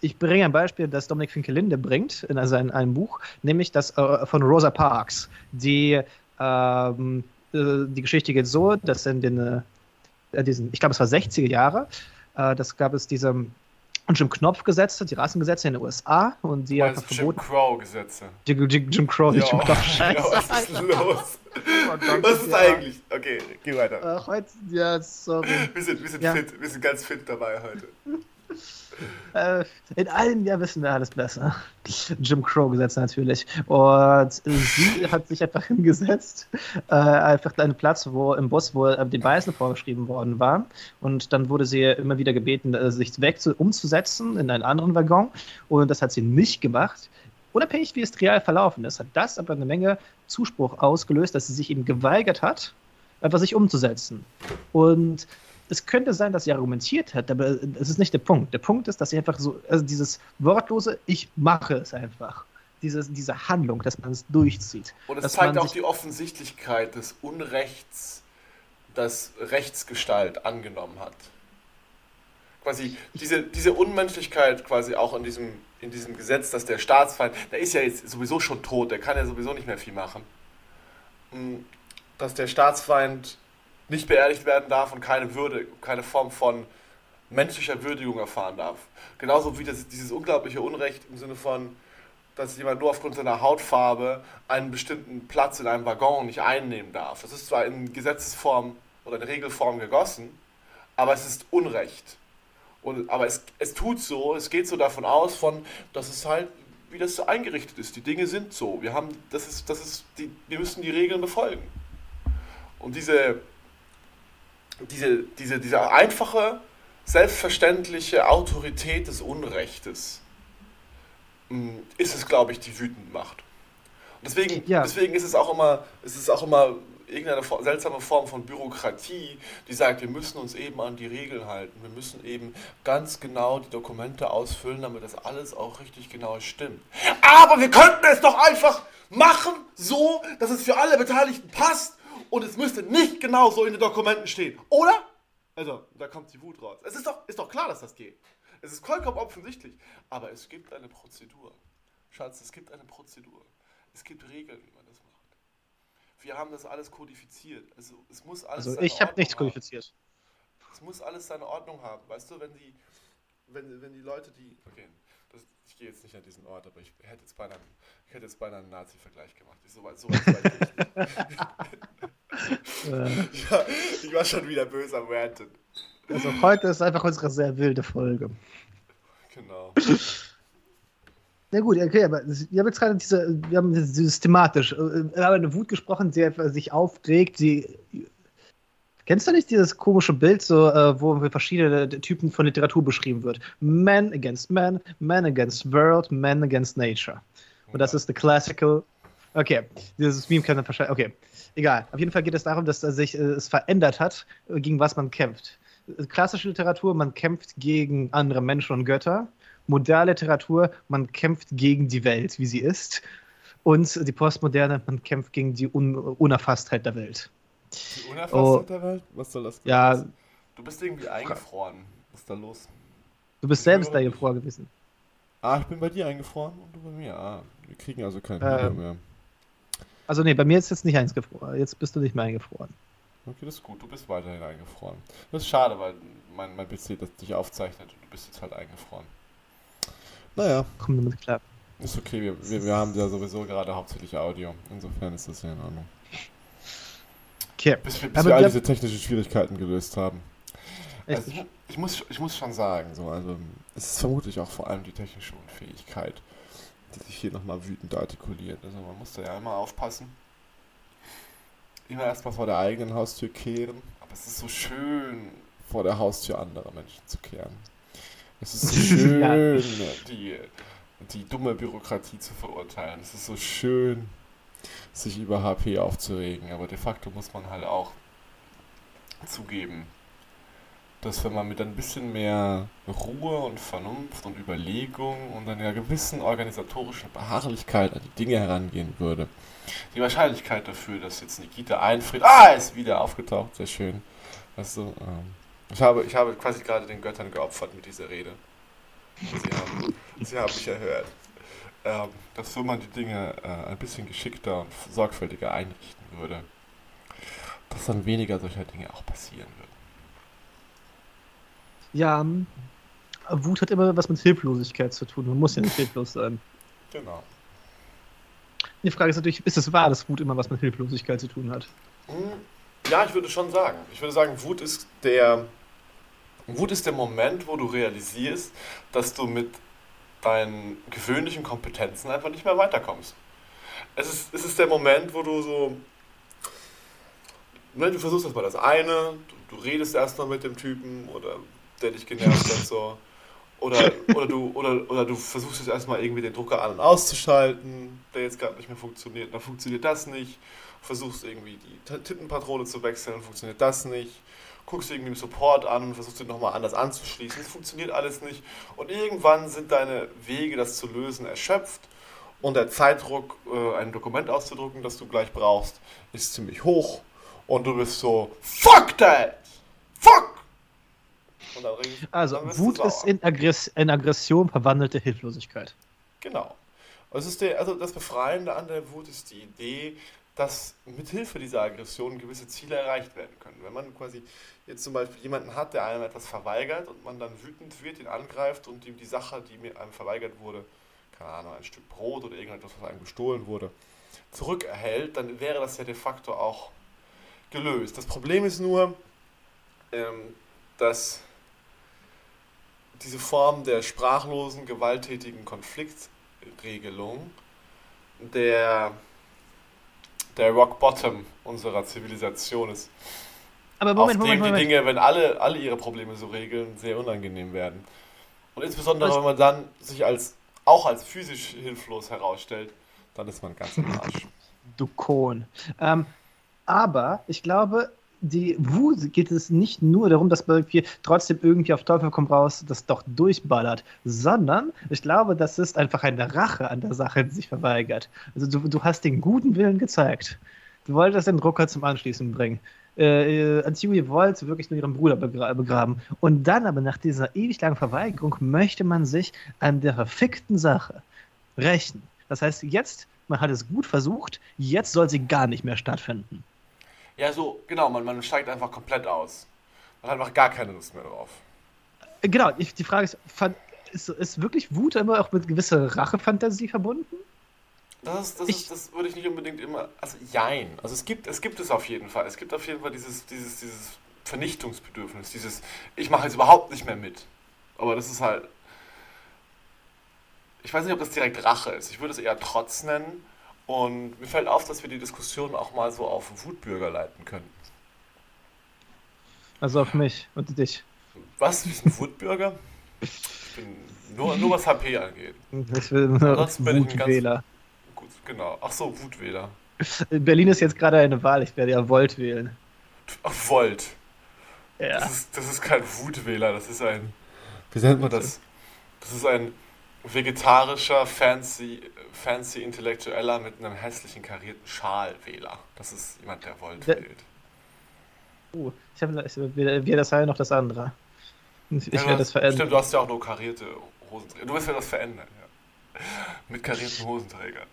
ich bringe ein Beispiel, das Dominik Finkelinde bringt in seinem einem Buch, nämlich das äh, von Rosa Parks. Die, ähm, äh, die Geschichte geht so, dass in den, äh, diesen, ich glaube es war 60er Jahre, äh, das gab es diese Jim Knopf-Gesetze, die Rassengesetze in den USA und die verboten. Jim Crow-Gesetze. Jim, Jim, Jim Crow, Jim Knopf, scheiße. Ja, was ist los? Was ist ja. eigentlich? Okay, geh weiter. Ach, heute, ja, sorry. Wir sind, wir sind ja. fit, wir sind ganz fit dabei heute. Äh, in allen ja wissen wir alles besser. Jim Crow-Gesetz natürlich. Und sie hat sich einfach hingesetzt, äh, einfach einen Platz, wo im Bus, wo äh, den Weißen vorgeschrieben worden war. Und dann wurde sie immer wieder gebeten, äh, sich weg zu, umzusetzen in einen anderen Waggon. Und das hat sie nicht gemacht unabhängig wie es real verlaufen ist, hat das aber eine Menge Zuspruch ausgelöst, dass sie sich eben geweigert hat, einfach sich umzusetzen. Und es könnte sein, dass sie argumentiert hat, aber es ist nicht der Punkt. Der Punkt ist, dass sie einfach so, also dieses wortlose, ich mache es einfach. Diese, diese Handlung, dass man es durchzieht. Und es zeigt auch die Offensichtlichkeit des Unrechts, das Rechtsgestalt angenommen hat. Quasi diese, diese Unmenschlichkeit quasi auch in diesem in diesem Gesetz, dass der Staatsfeind, der ist ja jetzt sowieso schon tot, der kann ja sowieso nicht mehr viel machen, hm, dass der Staatsfeind nicht beerdigt werden darf und keine Würde, keine Form von menschlicher Würdigung erfahren darf. Genauso wie das, dieses unglaubliche Unrecht im Sinne von, dass jemand nur aufgrund seiner Hautfarbe einen bestimmten Platz in einem Waggon nicht einnehmen darf. Das ist zwar in Gesetzesform oder in Regelform gegossen, aber es ist Unrecht. Und, aber es, es tut so, es geht so davon aus, von, dass es halt, wie das so eingerichtet ist. Die Dinge sind so. Wir haben, das ist, das ist, die, wir müssen die Regeln befolgen. Und diese, diese, diese, diese einfache, selbstverständliche Autorität des Unrechtes mm, ist es, glaube ich, die wütend macht. Und deswegen, ja. deswegen ist es auch immer, ist es auch immer irgendeine seltsame Form von Bürokratie, die sagt, wir müssen uns eben an die Regeln halten. Wir müssen eben ganz genau die Dokumente ausfüllen, damit das alles auch richtig genau stimmt. Aber wir könnten es doch einfach machen, so, dass es für alle Beteiligten passt und es müsste nicht genau so in den Dokumenten stehen. Oder? Also, da kommt die Wut raus. Es ist doch, ist doch klar, dass das geht. Es ist vollkommen offensichtlich. Aber es gibt eine Prozedur. Schatz, es gibt eine Prozedur. Es gibt Regeln, wie man das macht. Wir haben das alles kodifiziert. Also, es muss alles. Also, ich habe nichts kodifiziert. Es muss alles seine Ordnung haben. Weißt du, wenn die, wenn, wenn die Leute, die. Okay, das, ich gehe jetzt nicht an diesen Ort, aber ich hätte jetzt beinahe, ich hätte jetzt beinahe einen Nazi-Vergleich gemacht. Ich, so weit, so weit, weit ja, ich war schon wieder böse am Ranten. Also heute ist einfach unsere sehr wilde Folge. Genau. Na gut, okay, aber wir haben jetzt gerade diese, wir haben systematisch, äh, wir haben eine Wut gesprochen, die sich aufregt, die Kennst du nicht dieses komische Bild, so, äh, wo verschiedene Typen von Literatur beschrieben wird? Man against man, man against world, man against nature. Und das ist the classical. Okay, dieses Meme kann man wahrscheinlich. Okay, Egal. Auf jeden Fall geht es darum, dass sich äh, es verändert hat, äh, gegen was man kämpft. Klassische Literatur, man kämpft gegen andere Menschen und Götter. Moderne Literatur, man kämpft gegen die Welt, wie sie ist. Und die Postmoderne, man kämpft gegen die Un Unerfasstheit der Welt. Die Unerfasstheit oh, der Welt? Was soll das? Ja. Du bist irgendwie eingefroren. Was ist da los? Du bist selbst eingefroren gewesen. Ah, ich bin bei dir eingefroren und du bei mir. Ah, wir kriegen also kein Video ähm, mehr. Also nee, bei mir ist jetzt nicht eingefroren. Jetzt bist du nicht mehr eingefroren. Okay, das ist gut. Du bist weiterhin eingefroren. Das ist schade, weil mein, mein PC das dich aufzeichnet und du bist jetzt halt eingefroren. Naja. Komm damit klar. Ist okay, wir, wir, wir haben ja sowieso gerade hauptsächlich Audio. Insofern ist das ja in Ordnung. Okay. Bis, wir, bis wir all diese technischen Schwierigkeiten gelöst haben. Also ich, ich, muss, ich muss schon sagen, so, also es ist vermutlich auch vor allem die technische Unfähigkeit die sich hier nochmal wütend artikuliert. Also man muss da ja immer aufpassen. Immer erstmal vor der eigenen Haustür kehren. Aber es ist so schön, vor der Haustür anderer Menschen zu kehren. Es ist so schön, ja. die, die dumme Bürokratie zu verurteilen. Es ist so schön, sich über HP aufzuregen. Aber de facto muss man halt auch zugeben, dass wenn man mit ein bisschen mehr Ruhe und Vernunft und Überlegung und einer gewissen organisatorischen Beharrlichkeit an die Dinge herangehen würde, die Wahrscheinlichkeit dafür, dass jetzt Nikita einfriert, ah, ist wieder aufgetaucht, sehr schön. Weißt du, ähm, ich, habe, ich habe quasi gerade den Göttern geopfert mit dieser Rede. Sie haben, sie haben mich erhört. Ähm, dass so man die Dinge äh, ein bisschen geschickter und sorgfältiger einrichten würde, dass dann weniger solcher Dinge auch passieren würden. Ja, Wut hat immer was mit Hilflosigkeit zu tun. Man muss ja nicht hilflos sein. Genau. Die Frage ist natürlich, ist es wahr, dass Wut immer was mit Hilflosigkeit zu tun hat? Hm, ja, ich würde schon sagen. Ich würde sagen, Wut ist der Wut ist der Moment, wo du realisierst, dass du mit deinen gewöhnlichen Kompetenzen einfach nicht mehr weiterkommst. Es ist, es ist der Moment, wo du so. Ne, du versuchst erstmal das eine, du, du redest erstmal mit dem Typen oder der dich genervt hat, so. Oder, oder, du, oder, oder du versuchst jetzt erstmal irgendwie den Drucker an- und auszuschalten, der jetzt gerade nicht mehr funktioniert, dann funktioniert das nicht. Versuchst irgendwie die Tintenpatrone zu wechseln, funktioniert das nicht. Guckst irgendwie im Support an und versuchst den nochmal anders anzuschließen, es funktioniert alles nicht. Und irgendwann sind deine Wege, das zu lösen, erschöpft. Und der Zeitdruck, äh, ein Dokument auszudrucken, das du gleich brauchst, ist ziemlich hoch. Und du bist so, fuck that! Fuck! Also, Wut ist in, Aggress in, Aggression verwandelte Hilflosigkeit. Genau. Ist der, also das Befreiende an der Wut ist die Idee, dass mithilfe dieser Aggression gewisse Ziele erreicht werden können. Wenn man quasi jetzt zum Beispiel jemanden hat, der einem etwas verweigert und man dann wütend wird, ihn angreift und ihm die Sache, die mir einem verweigert wurde, keine Ahnung, ein Stück Brot oder irgendetwas, was einem gestohlen wurde, zurückerhält, dann wäre das ja de facto auch gelöst. Das Problem ist nur, ähm, dass diese Form der sprachlosen, gewalttätigen Konfliktregelung der, der Rock Bottom unserer Zivilisation ist. Aber Moment, auf dem Moment, die Dinge, wenn alle, alle ihre Probleme so regeln, sehr unangenehm werden. Und insbesondere, wenn man dann sich als auch als physisch hilflos herausstellt, dann ist man ganz im Arsch. Du Kohn. Ähm, aber ich glaube, die Wut geht es nicht nur darum, dass man irgendwie trotzdem irgendwie auf Teufel komm raus das doch durchballert, sondern ich glaube, das ist einfach eine Rache an der Sache, die sich verweigert. Also du, du hast den guten Willen gezeigt. Du wolltest den Drucker zum Anschließen bringen. Äh, Antigone wollte wirklich nur ihren Bruder begra begraben. Und dann aber nach dieser ewig langen Verweigerung möchte man sich an der verfickten Sache rächen. Das heißt, jetzt, man hat es gut versucht, jetzt soll sie gar nicht mehr stattfinden. Ja, so, genau, man, man steigt einfach komplett aus. Man hat einfach gar keine Lust mehr drauf. Äh, genau, ich, die Frage ist, ist, ist wirklich Wut immer auch mit gewisser Rachefantasie verbunden? Das, das, ich, ist, das würde ich nicht unbedingt immer. Also, jein. Also, es gibt, es gibt es auf jeden Fall. Es gibt auf jeden Fall dieses, dieses, dieses Vernichtungsbedürfnis, dieses, ich mache jetzt überhaupt nicht mehr mit. Aber das ist halt. Ich weiß nicht, ob das direkt Rache ist. Ich würde es eher Trotz nennen. Und mir fällt auf, dass wir die Diskussion auch mal so auf Wutbürger leiten können. Also auf mich und dich. Was? Du bist ein Wutbürger? Ich bin nur, nur was HP angeht. Ich will nur Wutwähler. Gut, genau. Ach so, Wutwähler. In Berlin ist jetzt gerade eine Wahl. Ich werde ja Volt wählen. Ach, Volt. Ja. Das ist, das ist kein Wutwähler, das ist ein. Wie nennt man das? Das ist ein vegetarischer, fancy, fancy Intellektueller mit einem hässlichen karierten Schalwähler. Das ist jemand, der Volt der, wählt. Oh, ich habe weder das eine noch das andere. Ich, ja, werde das verändern. Stimmt, du hast ja auch nur karierte Hosenträger. Du wirst ja das verändern, ja. Mit karierten Hosenträgern.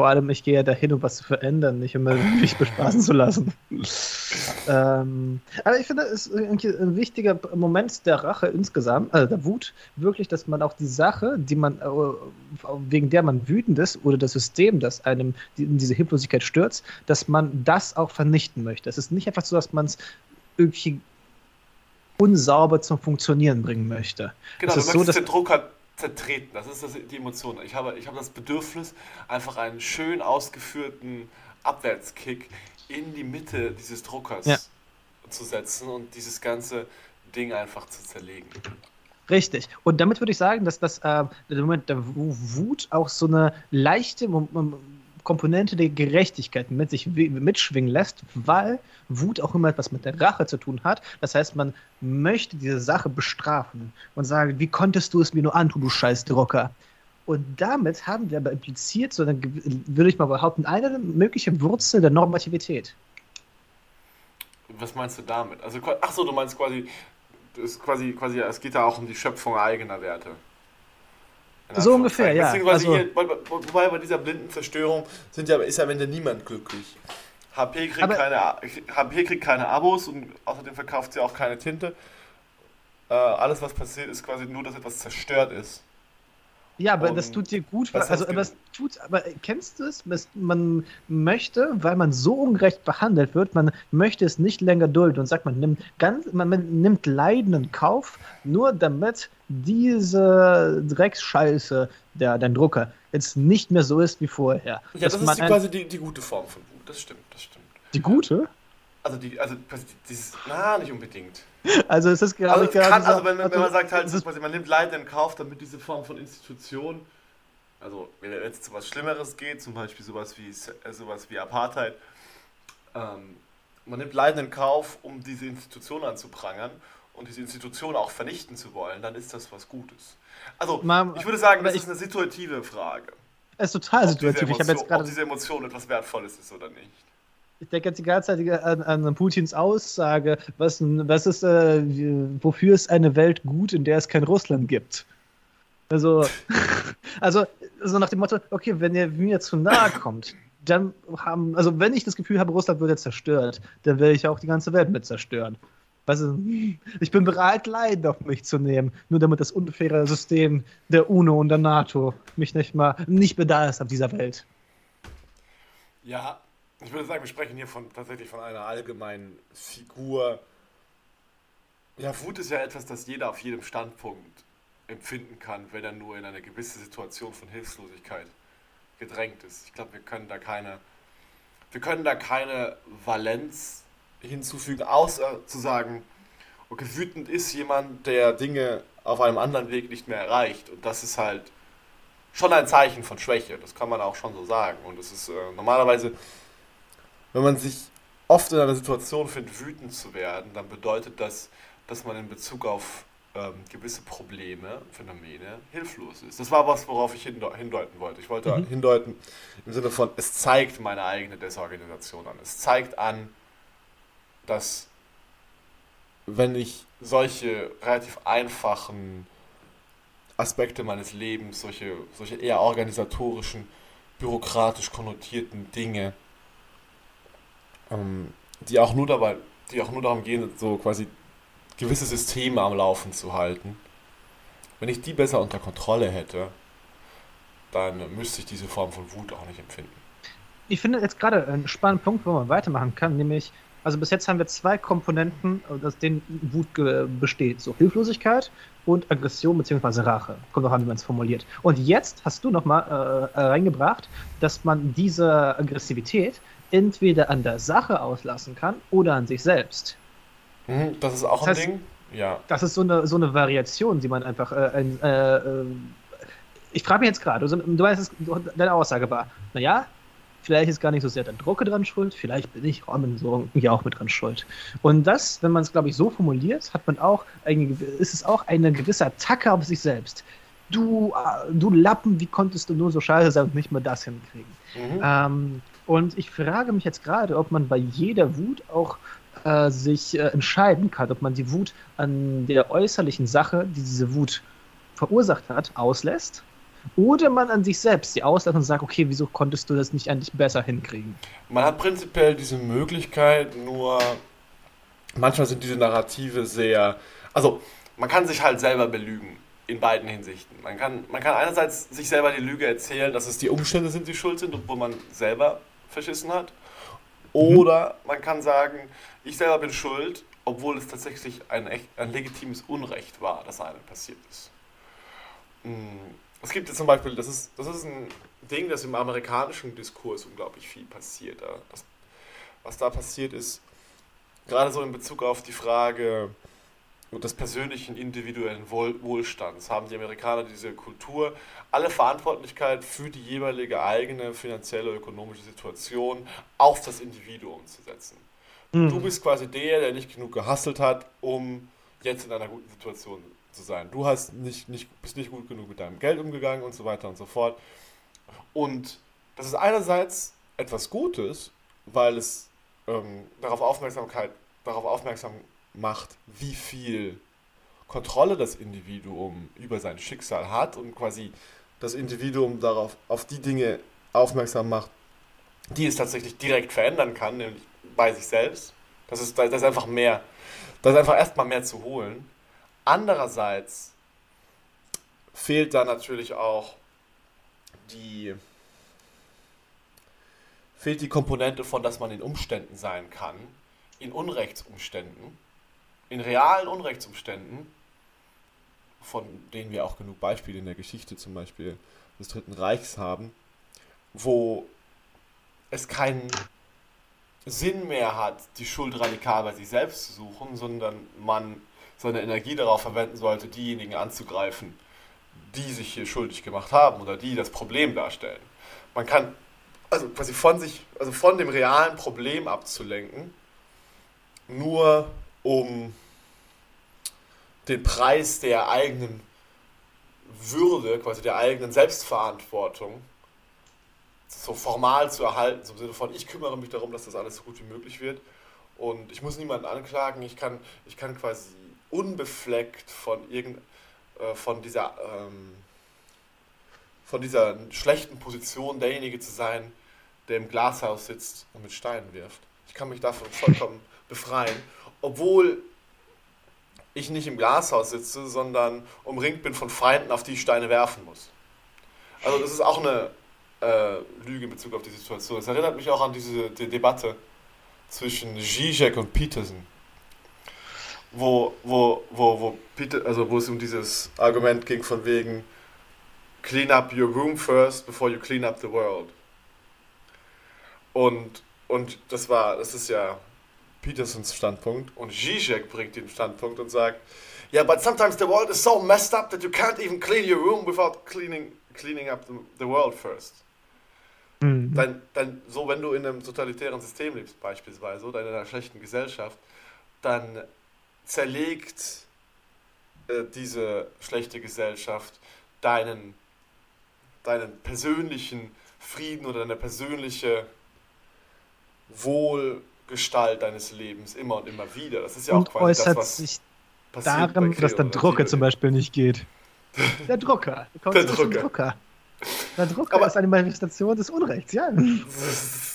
Vor allem, ich gehe ja dahin, um was zu verändern, nicht um mich bespaßen zu lassen. ähm, aber ich finde, es ist ein wichtiger Moment der Rache insgesamt, also der Wut, wirklich, dass man auch die Sache, die man, äh, wegen der man wütend ist, oder das System, das einem in diese Hilflosigkeit stürzt, dass man das auch vernichten möchte. Es ist nicht einfach so, dass man es irgendwie unsauber zum Funktionieren bringen möchte. Genau, es ist so, dass den Druck hat zertreten. Das ist das, die Emotion. Ich habe, ich habe das Bedürfnis, einfach einen schön ausgeführten Abwärtskick in die Mitte dieses Druckers ja. zu setzen und dieses ganze Ding einfach zu zerlegen. Richtig. Und damit würde ich sagen, dass das äh, der Moment der Wut auch so eine leichte Komponente der Gerechtigkeit mit sich mitschwingen lässt, weil Wut auch immer etwas mit der Rache zu tun hat. Das heißt, man möchte diese Sache bestrafen und sagen, wie konntest du es mir nur antun, du Scheißdrucker? Und damit haben wir aber impliziert, so eine, würde ich mal behaupten, eine mögliche Wurzel der Normativität. Was meinst du damit? Also, ach so, du meinst quasi, quasi, quasi, es geht da auch um die Schöpfung eigener Werte. So ungefähr, ja. Also, hier, wobei bei dieser blinden Zerstörung sind ja, ist ja am Ende niemand glücklich. HP kriegt, keine, HP kriegt keine Abos und außerdem verkauft sie auch keine Tinte. Äh, alles, was passiert, ist quasi nur, dass etwas zerstört ist. Ja, aber und das tut dir gut, weil, also, aber das tut, aber kennst du es? Man möchte, weil man so ungerecht behandelt wird, man möchte es nicht länger dulden und sagt, man nimmt ganz, man, man nimmt Leiden in Kauf, nur damit diese Drecksscheiße, der, dein Drucker, jetzt nicht mehr so ist wie vorher. Ja, das ist die, quasi die, die gute Form von Wut, das stimmt, das stimmt. Die gute? Also, die, also dieses, na, nicht unbedingt. Also es ist gerade. Also, kann, also wenn, wenn, man sagt halt, quasi, man nimmt Leiden in Kauf, damit diese Form von Institution, also wenn es jetzt zu was Schlimmeres geht, zum Beispiel sowas wie äh, sowas wie Apartheid, ähm, man nimmt Leiden in Kauf, um diese Institution anzuprangern und diese Institution auch vernichten zu wollen, dann ist das was Gutes. Also Man, ich würde sagen, das ist eine situative Frage. Es ist total situativ. Emotion, ich jetzt gerade ob diese Emotion etwas Wertvolles ist oder nicht ich denke jetzt die ganze Zeit an, an Putins Aussage, was, was ist, äh, wofür ist eine Welt gut, in der es kein Russland gibt? Also, also, also nach dem Motto, okay, wenn ihr mir zu nahe kommt, dann haben, also wenn ich das Gefühl habe, Russland würde zerstört, dann werde ich auch die ganze Welt mit zerstören. weißt du, ich bin bereit, Leiden auf mich zu nehmen, nur damit das unfaire System der UNO und der NATO mich nicht mal nicht bedarf auf dieser Welt. Ja, ich würde sagen, wir sprechen hier von, tatsächlich von einer allgemeinen Figur. Ja, Wut ist ja etwas, das jeder auf jedem Standpunkt empfinden kann, wenn er nur in eine gewisse Situation von Hilflosigkeit gedrängt ist. Ich glaube, wir können da keine, wir können da keine Valenz hinzufügen, außer zu sagen, okay, wütend ist jemand, der Dinge auf einem anderen Weg nicht mehr erreicht. Und das ist halt schon ein Zeichen von Schwäche. Das kann man auch schon so sagen. Und es ist äh, normalerweise, wenn man sich oft in einer Situation findet, wütend zu werden, dann bedeutet das, dass man in Bezug auf ähm, gewisse Probleme, Phänomene hilflos ist. Das war was, worauf ich hindeuten wollte. Ich wollte mhm. hindeuten im Sinne von, es zeigt meine eigene Desorganisation an. Es zeigt an, dass wenn ich solche relativ einfachen Aspekte meines Lebens, solche, solche eher organisatorischen, bürokratisch konnotierten Dinge, ähm, die auch nur dabei, die auch nur darum gehen, so quasi gewisse Systeme am Laufen zu halten. Wenn ich die besser unter Kontrolle hätte, dann müsste ich diese Form von Wut auch nicht empfinden. Ich finde jetzt gerade einen spannenden Punkt, wo man weitermachen kann, nämlich, also bis jetzt haben wir zwei Komponenten, aus denen Wut besteht. So Hilflosigkeit und Aggression bzw. Rache. Kommt auch an, wie man es formuliert. Und jetzt hast du nochmal äh, reingebracht, dass man diese Aggressivität entweder an der Sache auslassen kann oder an sich selbst. Mhm, das ist auch das heißt, ein Ding. Ja. Das ist so eine, so eine Variation, die man einfach. Äh, äh, äh, ich frage mich jetzt gerade, du, du weißt, deine Aussage war, naja, vielleicht ist gar nicht so sehr der Drucke dran schuld, vielleicht bin ich Rahmen so irgendwie auch mit dran schuld. Und das, wenn man es, glaube ich, so formuliert, hat man auch, eine, ist es auch eine gewisse Attacke auf sich selbst. Du, äh, du Lappen, wie konntest du nur so scheiße sein und nicht mal das hinkriegen? Mhm. Ähm, und ich frage mich jetzt gerade, ob man bei jeder Wut auch äh, sich äh, entscheiden kann, ob man die Wut an der äußerlichen Sache, die diese Wut verursacht hat, auslässt oder man an sich selbst die auslässt und sagt, okay, wieso konntest du das nicht eigentlich besser hinkriegen? Man hat prinzipiell diese Möglichkeit, nur manchmal sind diese Narrative sehr, also man kann sich halt selber belügen in beiden Hinsichten. Man kann, man kann einerseits sich selber die Lüge erzählen, dass es die Umstände sind, die schuld sind, obwohl man selber verschissen hat. Oder mhm. man kann sagen, ich selber bin schuld, obwohl es tatsächlich ein, echt, ein legitimes Unrecht war, das einem passiert ist. Hm, es gibt jetzt zum Beispiel, das ist, das ist ein Ding, das im amerikanischen Diskurs unglaublich viel passiert. Was da passiert ist, gerade so in Bezug auf die Frage des persönlichen individuellen Wohl, Wohlstands, haben die Amerikaner diese Kultur, alle Verantwortlichkeit für die jeweilige eigene finanzielle, ökonomische Situation auf das Individuum zu setzen. Mhm. Du bist quasi der, der nicht genug gehustelt hat, um jetzt in einer guten Situation zu sein. Du hast nicht, nicht, bist nicht gut genug mit deinem Geld umgegangen und so weiter und so fort. Und das ist einerseits etwas Gutes, weil es ähm, darauf, Aufmerksamkeit, darauf aufmerksam macht, wie viel Kontrolle das Individuum über sein Schicksal hat und quasi das Individuum darauf auf die Dinge aufmerksam macht, die es tatsächlich direkt verändern kann, nämlich bei sich selbst. Das ist, das ist einfach mehr, das ist einfach erstmal mehr zu holen. Andererseits fehlt da natürlich auch die fehlt die Komponente von, dass man in Umständen sein kann, in Unrechtsumständen, in realen Unrechtsumständen, von denen wir auch genug Beispiele in der Geschichte zum Beispiel des Dritten Reichs haben, wo es keinen Sinn mehr hat, die Schuld radikal bei sich selbst zu suchen, sondern man seine Energie darauf verwenden sollte, diejenigen anzugreifen, die sich hier schuldig gemacht haben oder die das Problem darstellen. Man kann also quasi von sich, also von dem realen Problem abzulenken, nur um den Preis der eigenen Würde, quasi der eigenen Selbstverantwortung so formal zu erhalten, im Sinne von, ich kümmere mich darum, dass das alles so gut wie möglich wird. Und ich muss niemanden anklagen, ich kann, ich kann quasi unbefleckt von irgend, äh, von dieser ähm, von dieser schlechten Position derjenige zu sein, der im Glashaus sitzt und mit Steinen wirft. Ich kann mich davon vollkommen befreien, obwohl ich nicht im Glashaus sitze, sondern umringt bin von Feinden, auf die ich Steine werfen muss. Also das ist auch eine äh, Lüge in Bezug auf die Situation. Es erinnert mich auch an diese die Debatte zwischen Zizek und Peterson, wo, wo, wo, wo, Peter, also wo es um dieses Argument ging von wegen clean up your room first before you clean up the world. Und, und das war, das ist ja Petersons Standpunkt und Zizek bringt den Standpunkt und sagt, yeah, but sometimes the world is so messed up that you can't even clean your room without cleaning, cleaning up the, the world first. Mhm. Dann, dann, so wenn du in einem totalitären System lebst beispielsweise oder in einer schlechten Gesellschaft, dann zerlegt äh, diese schlechte Gesellschaft deinen, deinen persönlichen Frieden oder deine persönliche Wohlgestalt deines Lebens immer und immer wieder. Das ist ja und auch quasi äußert das, was sich darin, dass der Drucker zum Beispiel nicht geht. Der Drucker. Der Drucker. Drucker. Der Drucker Aber ist eine Manifestation des Unrechts, ja.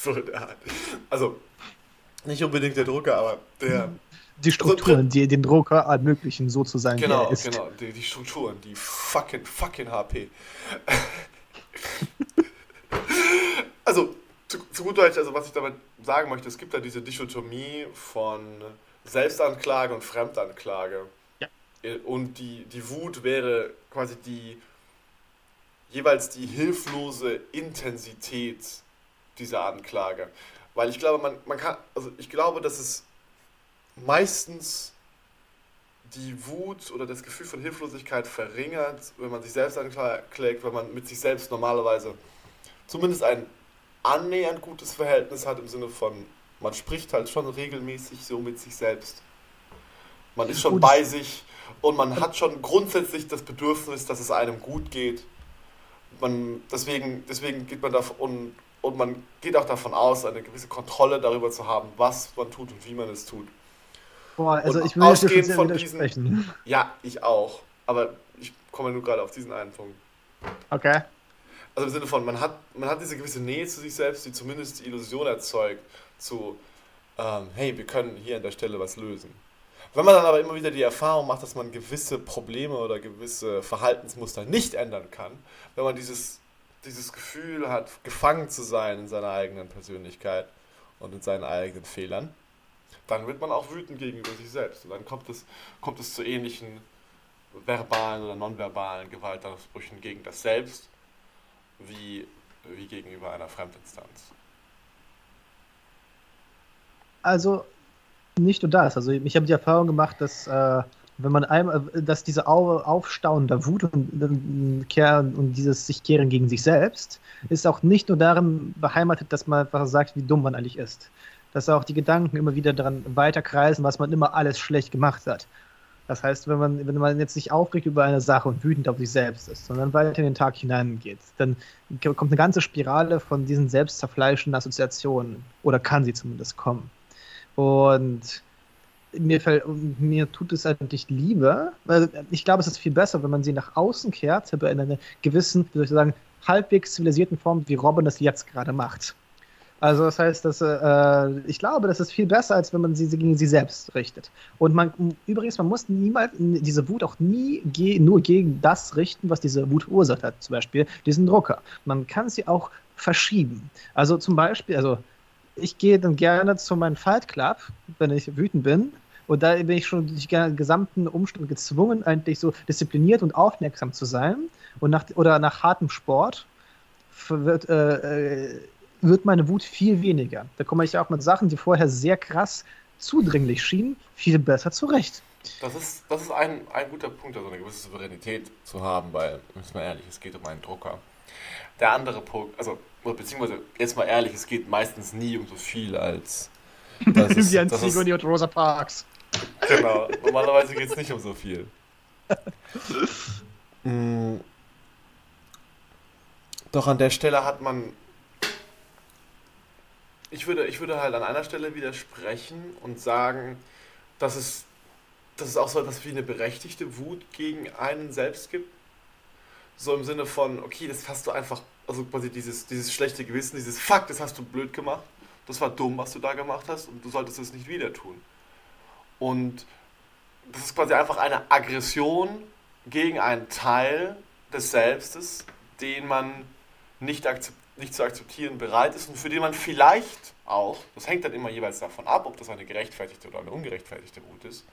so Also, nicht unbedingt der Drucker, aber der. Die Strukturen, also, die den Drucker ermöglichen, so zu sein, genau, wie er ist. Genau, die, die Strukturen, die fucking, fucking HP. also, zu, zu gut Deutsch, also was ich damit sagen möchte, es gibt da diese Dichotomie von Selbstanklage und Fremdanklage. Ja. Und die, die Wut wäre quasi die jeweils die hilflose Intensität dieser Anklage. Weil ich glaube, man, man kann, also ich glaube, dass es meistens die Wut oder das Gefühl von Hilflosigkeit verringert, wenn man sich selbst anklagt, wenn man mit sich selbst normalerweise zumindest ein annähernd gutes Verhältnis hat im Sinne von, man spricht halt schon regelmäßig so mit sich selbst. Man ist schon bei sich und man hat schon grundsätzlich das Bedürfnis, dass es einem gut geht. Man, deswegen, deswegen geht man davon und, und man geht auch davon aus, eine gewisse Kontrolle darüber zu haben, was man tut und wie man es tut. Boah, also und ich will ausgehend von diesen, Ja, ich auch. Aber ich komme nur gerade auf diesen einen Punkt. Okay. Also im Sinne von, man hat, man hat diese gewisse Nähe zu sich selbst, die zumindest die Illusion erzeugt, zu, ähm, hey, wir können hier an der Stelle was lösen. Wenn man dann aber immer wieder die Erfahrung macht, dass man gewisse Probleme oder gewisse Verhaltensmuster nicht ändern kann, wenn man dieses, dieses Gefühl hat, gefangen zu sein in seiner eigenen Persönlichkeit und in seinen eigenen Fehlern, dann wird man auch wütend gegenüber sich selbst. Und dann kommt es, kommt es zu ähnlichen verbalen oder nonverbalen Gewaltausbrüchen gegen das Selbst wie, wie gegenüber einer Fremdinstanz. Also nicht nur das. Also ich habe die Erfahrung gemacht, dass äh, wenn man einmal, dass diese Aufstauen der Wut und, und, und dieses sich kehren gegen sich selbst, ist auch nicht nur darin beheimatet, dass man einfach sagt, wie dumm man eigentlich ist. Dass auch die Gedanken immer wieder daran weiterkreisen, was man immer alles schlecht gemacht hat. Das heißt, wenn man, wenn man jetzt sich aufregt über eine Sache und wütend auf sich selbst ist, sondern weiter in den Tag hineingeht, dann kommt eine ganze Spirale von diesen selbstzerfleischenden Assoziationen. Oder kann sie zumindest kommen. Und mir, fällt, mir tut es eigentlich lieber, weil ich glaube, es ist viel besser, wenn man sie nach außen kehrt, aber in einer gewissen, wie soll ich sagen, halbwegs zivilisierten Form, wie Robin das jetzt gerade macht. Also das heißt, dass äh, ich glaube, das ist viel besser, als wenn man sie, gegen sie selbst richtet. Und man übrigens, man muss niemals diese Wut auch nie ge nur gegen das richten, was diese Wut verursacht hat. Zum Beispiel diesen Drucker. Man kann sie auch verschieben. Also zum Beispiel, also ich gehe dann gerne zu meinem Fight Club, wenn ich wütend bin. Und da bin ich schon durch die gesamten Umstände gezwungen, eigentlich so diszipliniert und aufmerksam zu sein. Und nach, oder nach hartem Sport wird, äh, äh wird meine Wut viel weniger. Da komme ich ja auch mit Sachen, die vorher sehr krass zudringlich schienen, viel besser zurecht. Das ist, das ist ein, ein guter Punkt, also eine gewisse Souveränität zu haben, weil, müssen wir ehrlich, es geht um einen Drucker. Der andere Punkt, also, beziehungsweise, jetzt mal ehrlich, es geht meistens nie um so viel als. Das Wie ein Sigourney und Rosa Parks. Genau, normalerweise geht es nicht um so viel. mm. Doch an der Stelle hat man ich würde, ich würde halt an einer Stelle widersprechen und sagen, dass es, dass es auch so etwas wie eine berechtigte Wut gegen einen selbst gibt. So im Sinne von, okay, das hast du einfach, also quasi dieses, dieses schlechte Gewissen, dieses Fuck, das hast du blöd gemacht, das war dumm, was du da gemacht hast und du solltest es nicht wieder tun. Und das ist quasi einfach eine Aggression gegen einen Teil des Selbstes, den man nicht, nicht zu akzeptieren bereit ist und für den man vielleicht auch, das hängt dann immer jeweils davon ab, ob das eine gerechtfertigte oder eine ungerechtfertigte Wut ist,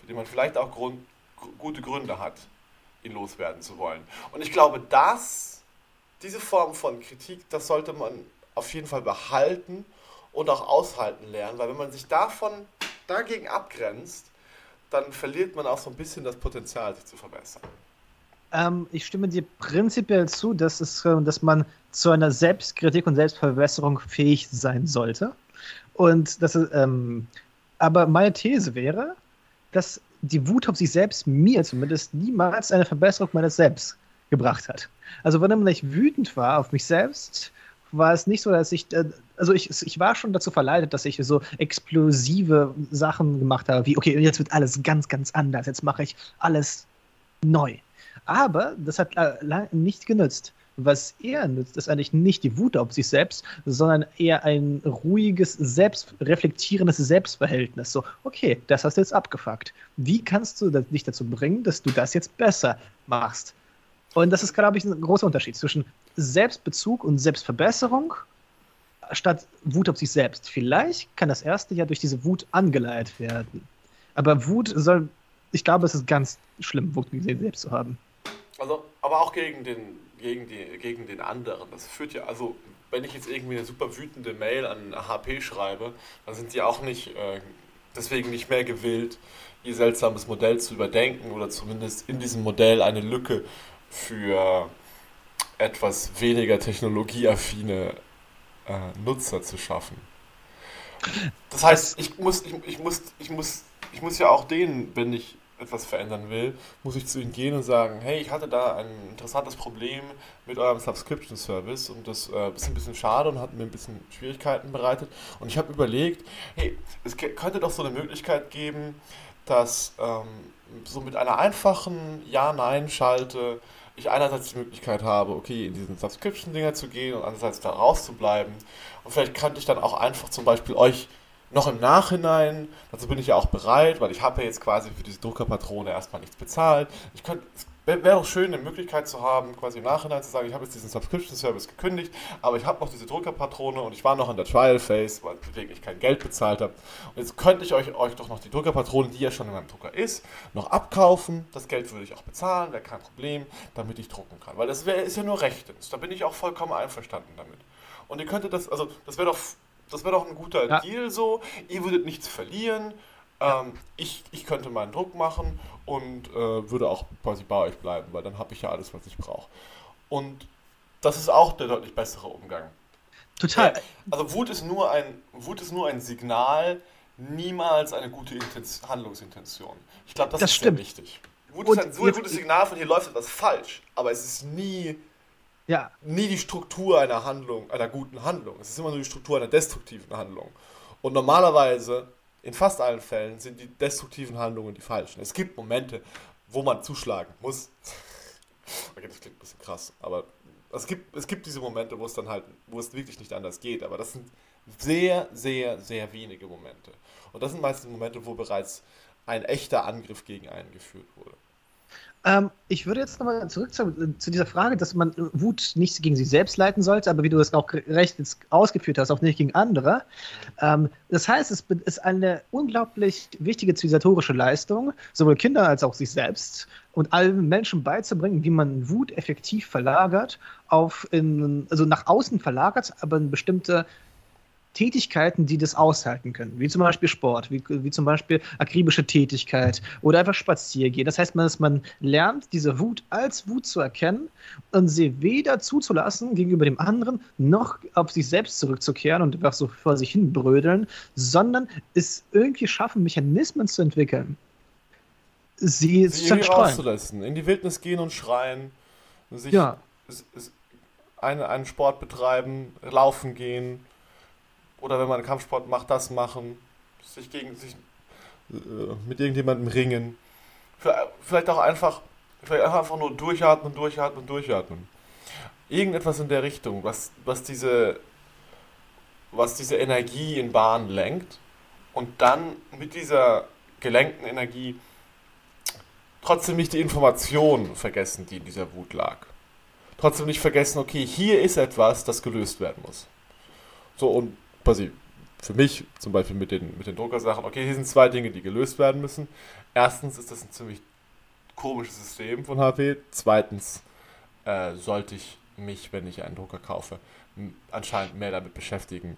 für den man vielleicht auch Grund, gute Gründe hat, ihn loswerden zu wollen. Und ich glaube, dass diese Form von Kritik, das sollte man auf jeden Fall behalten und auch aushalten lernen, weil wenn man sich davon dagegen abgrenzt, dann verliert man auch so ein bisschen das Potenzial, sich zu verbessern. Ähm, ich stimme dir prinzipiell zu, dass, es, äh, dass man zu einer Selbstkritik und Selbstverbesserung fähig sein sollte. Und das ist, ähm, aber meine These wäre, dass die Wut auf sich selbst mir zumindest niemals eine Verbesserung meines Selbst gebracht hat. Also wenn ich wütend war auf mich selbst, war es nicht so, dass ich, äh, also ich, ich war schon dazu verleitet, dass ich so explosive Sachen gemacht habe, wie, okay, jetzt wird alles ganz, ganz anders, jetzt mache ich alles neu. Aber das hat äh, nicht genützt. Was eher nützt, ist eigentlich nicht die Wut auf sich selbst, sondern eher ein ruhiges, selbstreflektierendes Selbstverhältnis. So, okay, das hast du jetzt abgefuckt. Wie kannst du dich dazu bringen, dass du das jetzt besser machst? Und das ist, glaube ich, ein großer Unterschied zwischen Selbstbezug und Selbstverbesserung statt Wut auf sich selbst. Vielleicht kann das erste ja durch diese Wut angeleitet werden. Aber Wut soll, ich glaube, es ist ganz schlimm, Wut gegen sich selbst zu haben. Also, aber auch gegen den, gegen, die, gegen den anderen. Das führt ja, also, wenn ich jetzt irgendwie eine super wütende Mail an HP schreibe, dann sind die auch nicht, äh, deswegen nicht mehr gewillt, ihr seltsames Modell zu überdenken oder zumindest in diesem Modell eine Lücke für etwas weniger technologieaffine äh, Nutzer zu schaffen. Das heißt, ich muss, ich, ich, muss, ich, muss, ich muss ja auch denen, wenn ich etwas verändern will, muss ich zu ihnen gehen und sagen, hey, ich hatte da ein interessantes Problem mit eurem Subscription Service und das äh, ist ein bisschen schade und hat mir ein bisschen Schwierigkeiten bereitet. Und ich habe überlegt, hey, es könnte doch so eine Möglichkeit geben, dass ähm, so mit einer einfachen Ja-Nein-Schalte ich einerseits die Möglichkeit habe, okay, in diesen Subscription-Dinger zu gehen und andererseits da rauszubleiben. Und vielleicht könnte ich dann auch einfach zum Beispiel euch noch im Nachhinein, dazu bin ich ja auch bereit, weil ich habe ja jetzt quasi für diese Druckerpatrone erstmal nichts bezahlt. Ich könnte, wäre wär doch schön, eine Möglichkeit zu haben, quasi im Nachhinein zu sagen, ich habe jetzt diesen Subscription Service gekündigt, aber ich habe noch diese Druckerpatrone und ich war noch in der Trial Phase, weil ich kein Geld bezahlt habe. Und jetzt könnte ich euch, euch doch noch die Druckerpatrone, die ja schon in meinem Drucker ist, noch abkaufen. Das Geld würde ich auch bezahlen, wäre kein Problem, damit ich drucken kann. Weil das wär, ist ja nur rechtens. Da bin ich auch vollkommen einverstanden damit. Und ihr könntet das, also das wäre doch, das wäre doch ein guter ja. Deal so. Ihr würdet nichts verlieren. Ähm, ich, ich könnte meinen Druck machen und äh, würde auch quasi bei euch bleiben, weil dann habe ich ja alles, was ich brauche. Und das ist auch der deutlich bessere Umgang. Total. also Wut ist nur ein, Wut ist nur ein Signal, niemals eine gute Intens Handlungsintention. Ich glaube, das, das, ist stimmt. sehr wichtig. Wut und ist ein so gutes Signal von hier läuft etwas falsch, aber es ist nie, ja. nie die Struktur einer Handlung, einer guten Handlung. Es ist immer nur die Struktur einer destruktiven Handlung. Und normalerweise in fast allen Fällen sind die destruktiven Handlungen die falschen. Es gibt Momente, wo man zuschlagen muss. okay, das klingt ein bisschen krass, aber es gibt, es gibt diese Momente, wo es dann halt, wo es wirklich nicht anders geht, aber das sind sehr, sehr, sehr wenige Momente. Und das sind meistens Momente, wo bereits ein echter Angriff gegen einen geführt wurde. Ähm, ich würde jetzt nochmal zurück zu, zu, dieser Frage, dass man Wut nicht gegen sich selbst leiten sollte, aber wie du es auch recht jetzt ausgeführt hast, auch nicht gegen andere. Ähm, das heißt, es ist eine unglaublich wichtige zivilisatorische Leistung, sowohl Kinder als auch sich selbst und allen Menschen beizubringen, wie man Wut effektiv verlagert, auf in, also nach außen verlagert, aber in bestimmte Tätigkeiten, die das aushalten können, wie zum Beispiel Sport, wie, wie zum Beispiel akribische Tätigkeit oder einfach Spaziergehen. Das heißt, man, man lernt, diese Wut als Wut zu erkennen und sie weder zuzulassen gegenüber dem anderen, noch auf sich selbst zurückzukehren und einfach so vor sich hin brödeln, sondern es irgendwie schaffen, Mechanismen zu entwickeln, sie, sie zu rauszulassen, in die Wildnis gehen und schreien, sich ja. einen, einen Sport betreiben, laufen gehen, oder wenn man Kampfsport macht, das machen. Sich gegen sich äh, mit irgendjemandem ringen. Vielleicht auch einfach, vielleicht einfach nur durchatmen, durchatmen, durchatmen. Irgendetwas in der Richtung, was, was diese was diese Energie in Bahn lenkt und dann mit dieser gelenkten Energie trotzdem nicht die Information vergessen, die in dieser Wut lag. Trotzdem nicht vergessen, okay, hier ist etwas, das gelöst werden muss. So, und quasi für mich zum Beispiel mit den, mit den Druckersachen, okay, hier sind zwei Dinge, die gelöst werden müssen. Erstens ist das ein ziemlich komisches System von HP. Zweitens äh, sollte ich mich, wenn ich einen Drucker kaufe, anscheinend mehr damit beschäftigen,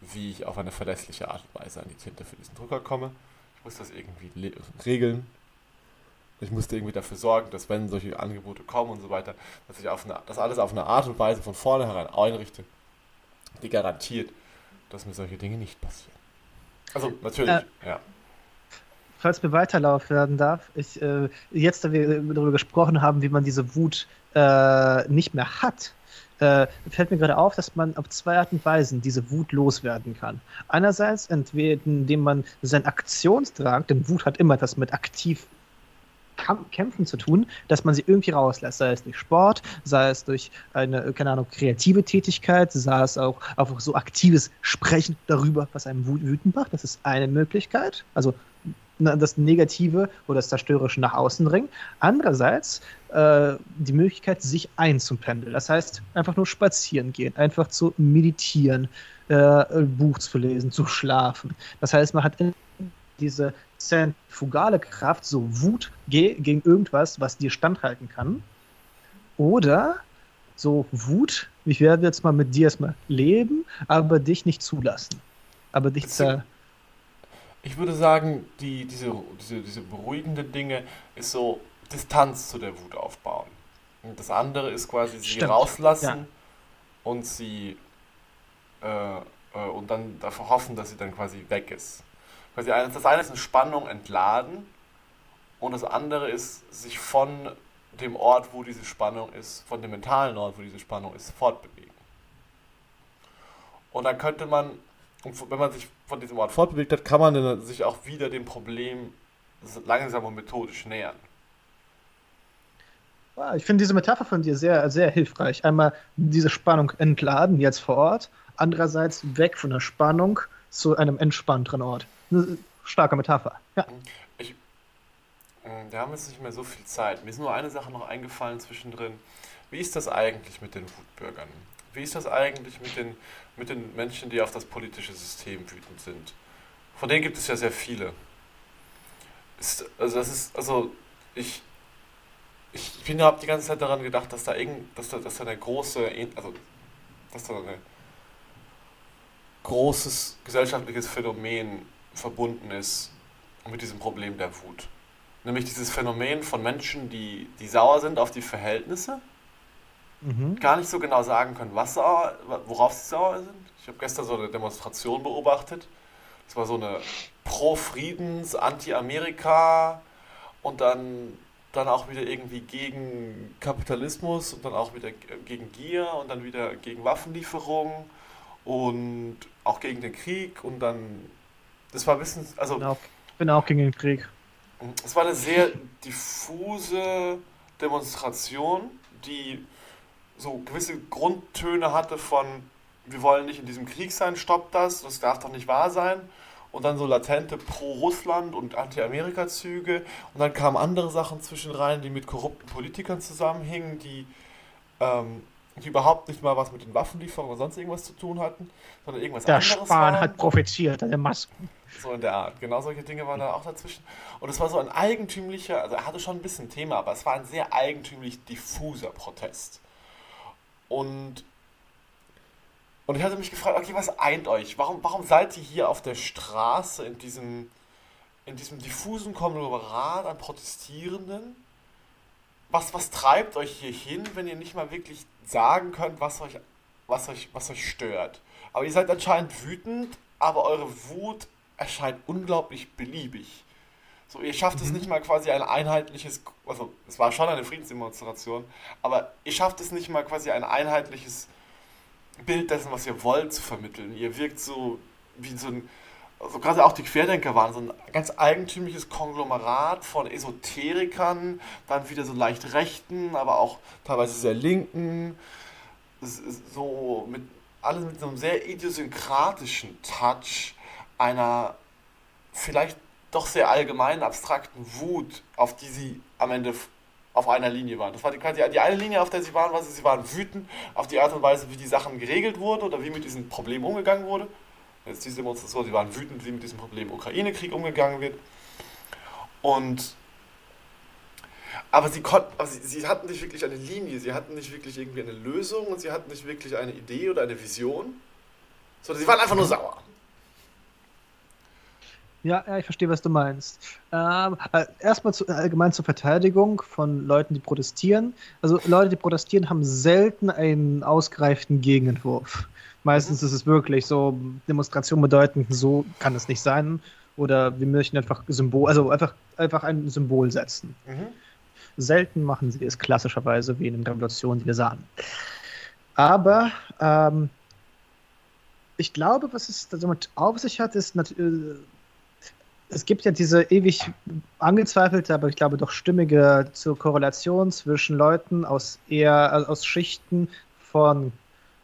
wie ich auf eine verlässliche Art und Weise an die Tinte für diesen Drucker komme. Ich muss das irgendwie regeln. Ich musste irgendwie dafür sorgen, dass wenn solche Angebote kommen und so weiter, dass ich auf eine, das alles auf eine Art und Weise von vornherein einrichte, die garantiert, dass mir solche Dinge nicht passieren. Also natürlich, äh, ja. Falls mir Weiterlauf werden darf, ich, äh, jetzt, da wir darüber gesprochen haben, wie man diese Wut äh, nicht mehr hat, äh, fällt mir gerade auf, dass man auf zwei Arten und Weisen diese Wut loswerden kann. Einerseits, entweder indem man seinen Aktionsdrang, denn Wut hat immer das mit aktiv Kämpfen zu tun, dass man sie irgendwie rauslässt, sei es durch Sport, sei es durch eine, keine Ahnung, kreative Tätigkeit, sei es auch einfach so aktives Sprechen darüber, was einem wütend macht. Das ist eine Möglichkeit. Also das Negative oder das Zerstörerische nach außen dringen. Andererseits äh, die Möglichkeit, sich einzupendeln. Das heißt, einfach nur spazieren gehen, einfach zu meditieren, äh, Buch zu lesen, zu schlafen. Das heißt, man hat diese zentrifugale Kraft, so Wut gegen irgendwas, was dir standhalten kann. Oder so Wut, ich werde jetzt mal mit dir erstmal leben, aber dich nicht zulassen. Aber dich zer ich würde sagen, die, diese, diese, diese beruhigenden Dinge ist so Distanz zu der Wut aufbauen. Und das andere ist quasi sie Stimmt. rauslassen ja. und sie äh, äh, und dann dafür hoffen, dass sie dann quasi weg ist. Quasi das eine ist eine Spannung entladen und das andere ist sich von dem Ort, wo diese Spannung ist, von dem mentalen Ort, wo diese Spannung ist, fortbewegen. Und dann könnte man wenn man sich von diesem Ort fortbewegt hat, kann man sich auch wieder dem Problem langsam und methodisch nähern. Ich finde diese Metapher von dir sehr, sehr hilfreich. Einmal diese Spannung entladen, jetzt vor Ort. Andererseits weg von der Spannung zu einem entspannteren Ort. Eine starke Metapher. Ja. Ich, äh, wir haben jetzt nicht mehr so viel Zeit. Mir ist nur eine Sache noch eingefallen zwischendrin. Wie ist das eigentlich mit den Wutbürgern? Wie ist das eigentlich mit den, mit den Menschen, die auf das politische System wütend sind? Von denen gibt es ja sehr viele. Ist, also das ist, also ich, ich bin habe die ganze Zeit daran gedacht, dass da irgend, dass da, dass da eine große, also dass da ein großes gesellschaftliches Phänomen verbunden ist mit diesem Problem der Wut. Nämlich dieses Phänomen von Menschen, die, die sauer sind auf die Verhältnisse mhm. gar nicht so genau sagen können, was sauer, worauf sie sauer sind. Ich habe gestern so eine Demonstration beobachtet. Das war so eine Pro-Friedens, Anti-Amerika und dann, dann auch wieder irgendwie gegen Kapitalismus und dann auch wieder gegen Gier und dann wieder gegen Waffenlieferungen und auch gegen den Krieg und dann, das war ein bisschen, also... Ich bin auch, bin auch gegen den Krieg. Es war eine sehr diffuse Demonstration, die so gewisse Grundtöne hatte von, wir wollen nicht in diesem Krieg sein, stoppt das, das darf doch nicht wahr sein. Und dann so latente Pro-Russland und Anti-Amerika-Züge. Und dann kamen andere Sachen zwischen rein, die mit korrupten Politikern zusammenhingen, die, ähm, die überhaupt nicht mal was mit den Waffenlieferungen oder sonst irgendwas zu tun hatten, sondern irgendwas der anderes. Der Spahn waren. hat profitiert an den Masken. So in der Art. Genau solche Dinge waren da auch dazwischen. Und es war so ein eigentümlicher, also er hatte schon ein bisschen Thema, aber es war ein sehr eigentümlich diffuser Protest. Und, und ich hatte mich gefragt, okay, was eint euch? Warum, warum seid ihr hier auf der Straße in diesem, in diesem diffusen Konglomerat an Protestierenden? Was, was treibt euch hier hin, wenn ihr nicht mal wirklich sagen könnt, was euch, was, euch, was euch stört? Aber ihr seid anscheinend wütend, aber eure Wut erscheint unglaublich beliebig. So, ihr schafft mhm. es nicht mal quasi ein einheitliches, also es war schon eine Friedensdemonstration, aber ihr schafft es nicht mal quasi ein einheitliches Bild dessen, was ihr wollt, zu vermitteln. Ihr wirkt so wie so ein, also gerade auch die Querdenker waren so ein ganz eigentümliches Konglomerat von Esoterikern, dann wieder so leicht rechten, aber auch teilweise sehr linken, so mit alles mit so einem sehr idiosynkratischen Touch einer vielleicht doch sehr allgemeinen, abstrakten Wut, auf die sie am Ende auf einer Linie waren. Das war die, die eine Linie, auf der sie waren, war sie, sie waren wütend auf die Art und Weise, wie die Sachen geregelt wurden oder wie mit diesen Problemen umgegangen wurde. Jetzt diese Demonstration, sie waren wütend, wie mit diesem Problem Ukraine-Krieg umgegangen wird. Und aber sie konnten, aber sie, sie, hatten nicht wirklich eine Linie, sie hatten nicht wirklich irgendwie eine Lösung und sie hatten nicht wirklich eine Idee oder eine Vision, sondern sie waren einfach nur sauer. Ja, ja, ich verstehe, was du meinst. Ähm, äh, erstmal zu, allgemein zur Verteidigung von Leuten, die protestieren. Also Leute, die protestieren, haben selten einen ausgereiften Gegenentwurf. Meistens ist es wirklich so, Demonstration bedeutend, so kann es nicht sein. Oder wir möchten einfach Symbol, also einfach, einfach ein Symbol setzen. Mhm. Selten machen sie es klassischerweise wie in den Revolutionen, die wir sahen. Aber ähm, ich glaube, was es damit auf sich hat, ist natürlich es gibt ja diese ewig angezweifelte, aber ich glaube doch stimmige zur Korrelation zwischen Leuten aus eher also aus Schichten von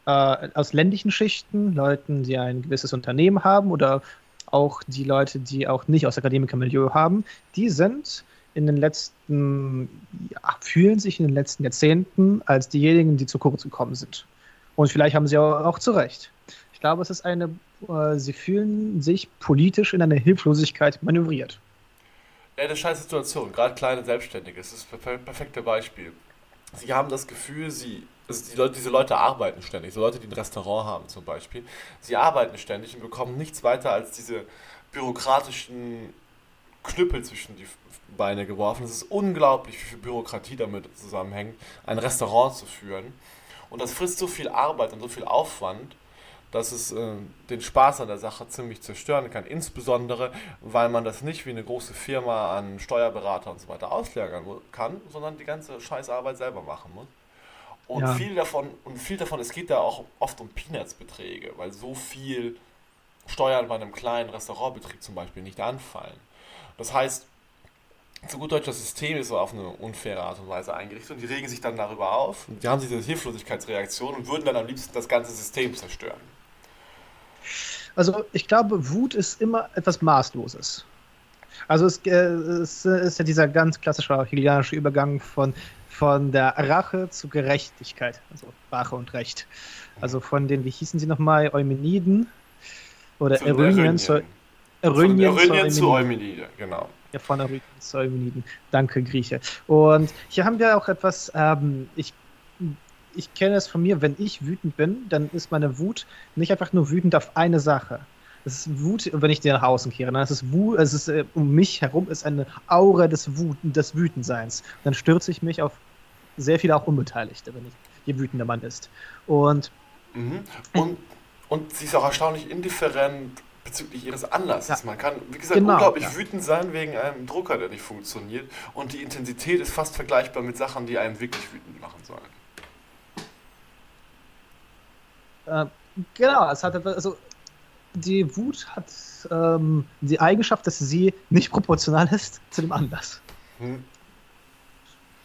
äh, aus ländlichen Schichten, Leuten, die ein gewisses Unternehmen haben oder auch die Leute, die auch nicht aus Akademikermilieu haben, die sind in den letzten, ja, fühlen sich in den letzten Jahrzehnten als diejenigen, die zu kurz gekommen sind. Und vielleicht haben sie auch, auch zu Recht. Ich glaube, es ist eine, äh, sie fühlen sich politisch in eine Hilflosigkeit manövriert. Ja, eine scheiß Situation, gerade kleine Selbstständige, das ist das perfekte Beispiel. Sie haben das Gefühl, sie, also die Leute, diese Leute arbeiten ständig, so Leute, die ein Restaurant haben zum Beispiel, sie arbeiten ständig und bekommen nichts weiter als diese bürokratischen Knüppel zwischen die Beine geworfen. Es ist unglaublich, wie viel Bürokratie damit zusammenhängt, ein Restaurant zu führen. Und das frisst so viel Arbeit und so viel Aufwand, dass es äh, den Spaß an der Sache ziemlich zerstören kann. Insbesondere, weil man das nicht wie eine große Firma an Steuerberater und so weiter auslagern kann, sondern die ganze Scheißarbeit selber machen muss. Und ja. viel davon, und viel davon, es geht da auch oft um Peanuts-Beträge, weil so viel Steuern bei einem kleinen Restaurantbetrieb zum Beispiel nicht anfallen. Das heißt, zu gut Deutsch, das System ist so auf eine unfaire Art und Weise eingerichtet und die regen sich dann darüber auf. Und die haben diese Hilflosigkeitsreaktion und würden dann am liebsten das ganze System zerstören. Also ich glaube, Wut ist immer etwas Maßloses. Also es, äh, es ist ja dieser ganz klassische hegelianische Übergang von, von der Rache zu Gerechtigkeit. Also Rache und Recht. Also von den, wie hießen sie nochmal, Eumeniden oder Erynien zu Erynien zu Eumenide, genau. Ja, von Erynien zu Eumeniden. Danke, Grieche. Und hier haben wir auch etwas, ähm, ich ich kenne es von mir, wenn ich wütend bin, dann ist meine Wut nicht einfach nur wütend auf eine Sache. Es ist Wut, wenn ich dir nach außen kehre. Dann ist es Wut, es ist äh, um mich herum ist eine Aura des Wut, des Wütendseins. Dann stürze ich mich auf sehr viele auch Unbeteiligte, wenn ich je wütender Mann ist. Und, mhm. und, und sie ist auch erstaunlich indifferent bezüglich ihres Anlasses. Ja. Man kann, wie gesagt, genau, unglaublich ja. wütend sein wegen einem Drucker, der nicht funktioniert. Und die Intensität ist fast vergleichbar mit Sachen, die einen wirklich wütend machen sollen. Äh, genau, es hat also die Wut hat ähm, die Eigenschaft, dass sie nicht proportional ist zu dem Anlass. Hm.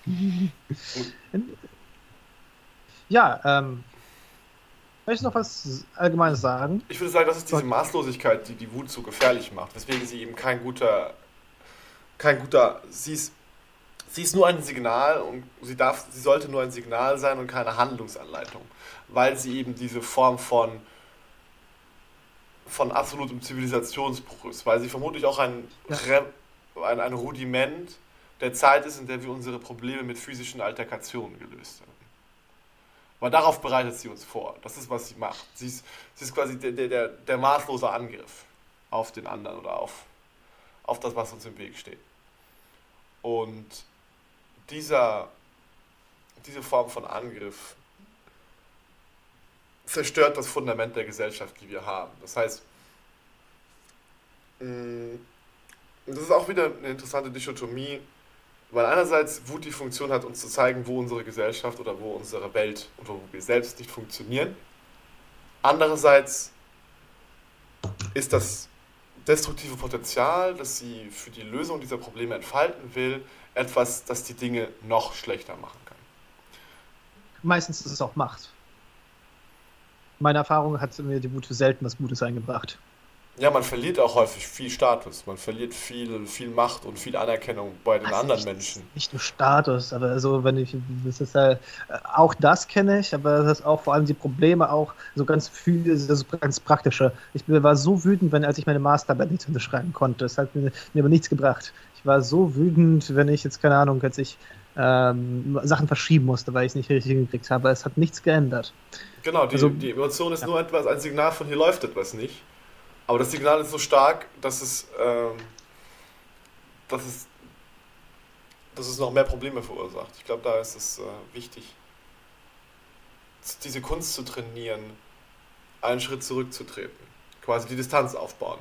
ja, ähm, Möchtest du noch was Allgemeines sagen? Ich würde sagen, das ist diese Maßlosigkeit, die die Wut so gefährlich macht, weswegen sie eben kein guter, kein guter, sie ist, sie ist nur ein Signal und sie darf, sie sollte nur ein Signal sein und keine Handlungsanleitung weil sie eben diese Form von, von absolutem Zivilisationsbruch ist, weil sie vermutlich auch ein, ja. ein, ein Rudiment der Zeit ist, in der wir unsere Probleme mit physischen Alterkationen gelöst haben. Weil darauf bereitet sie uns vor. Das ist, was sie macht. Sie ist, sie ist quasi der, der, der maßlose Angriff auf den anderen oder auf, auf das, was uns im Weg steht. Und dieser, diese Form von Angriff zerstört das Fundament der Gesellschaft, die wir haben. Das heißt, mm, das ist auch wieder eine interessante Dichotomie, weil einerseits Wut die Funktion hat, uns zu zeigen, wo unsere Gesellschaft oder wo unsere Welt oder wo wir selbst nicht funktionieren. Andererseits ist das destruktive Potenzial, das sie für die Lösung dieser Probleme entfalten will, etwas, das die Dinge noch schlechter machen kann. Meistens ist es auch Macht meine Erfahrung hat mir die Wut selten was Gutes eingebracht. Ja, man verliert auch häufig viel Status. Man verliert viel, viel Macht und viel Anerkennung bei den also anderen nicht, Menschen. Nicht nur Status, aber also wenn ich, das ist halt, auch das kenne ich, aber das ist auch vor allem die Probleme auch so ganz viel, das ganz praktische. Ich war so wütend, wenn als ich meine Masterarbeit nicht unterschreiben konnte. Das hat mir, mir aber nichts gebracht. Ich war so wütend, wenn ich jetzt keine Ahnung, als ich ähm, Sachen verschieben musste, weil ich es nicht richtig hingekriegt habe. Es hat nichts geändert. Genau, die, also, die Emotion ist ja. nur etwas, ein Signal von hier läuft etwas nicht. Aber das Signal ist so stark, dass es, ähm, dass es, dass es noch mehr Probleme verursacht. Ich glaube, da ist es äh, wichtig, diese Kunst zu trainieren, einen Schritt zurückzutreten. Quasi die Distanz aufbauen.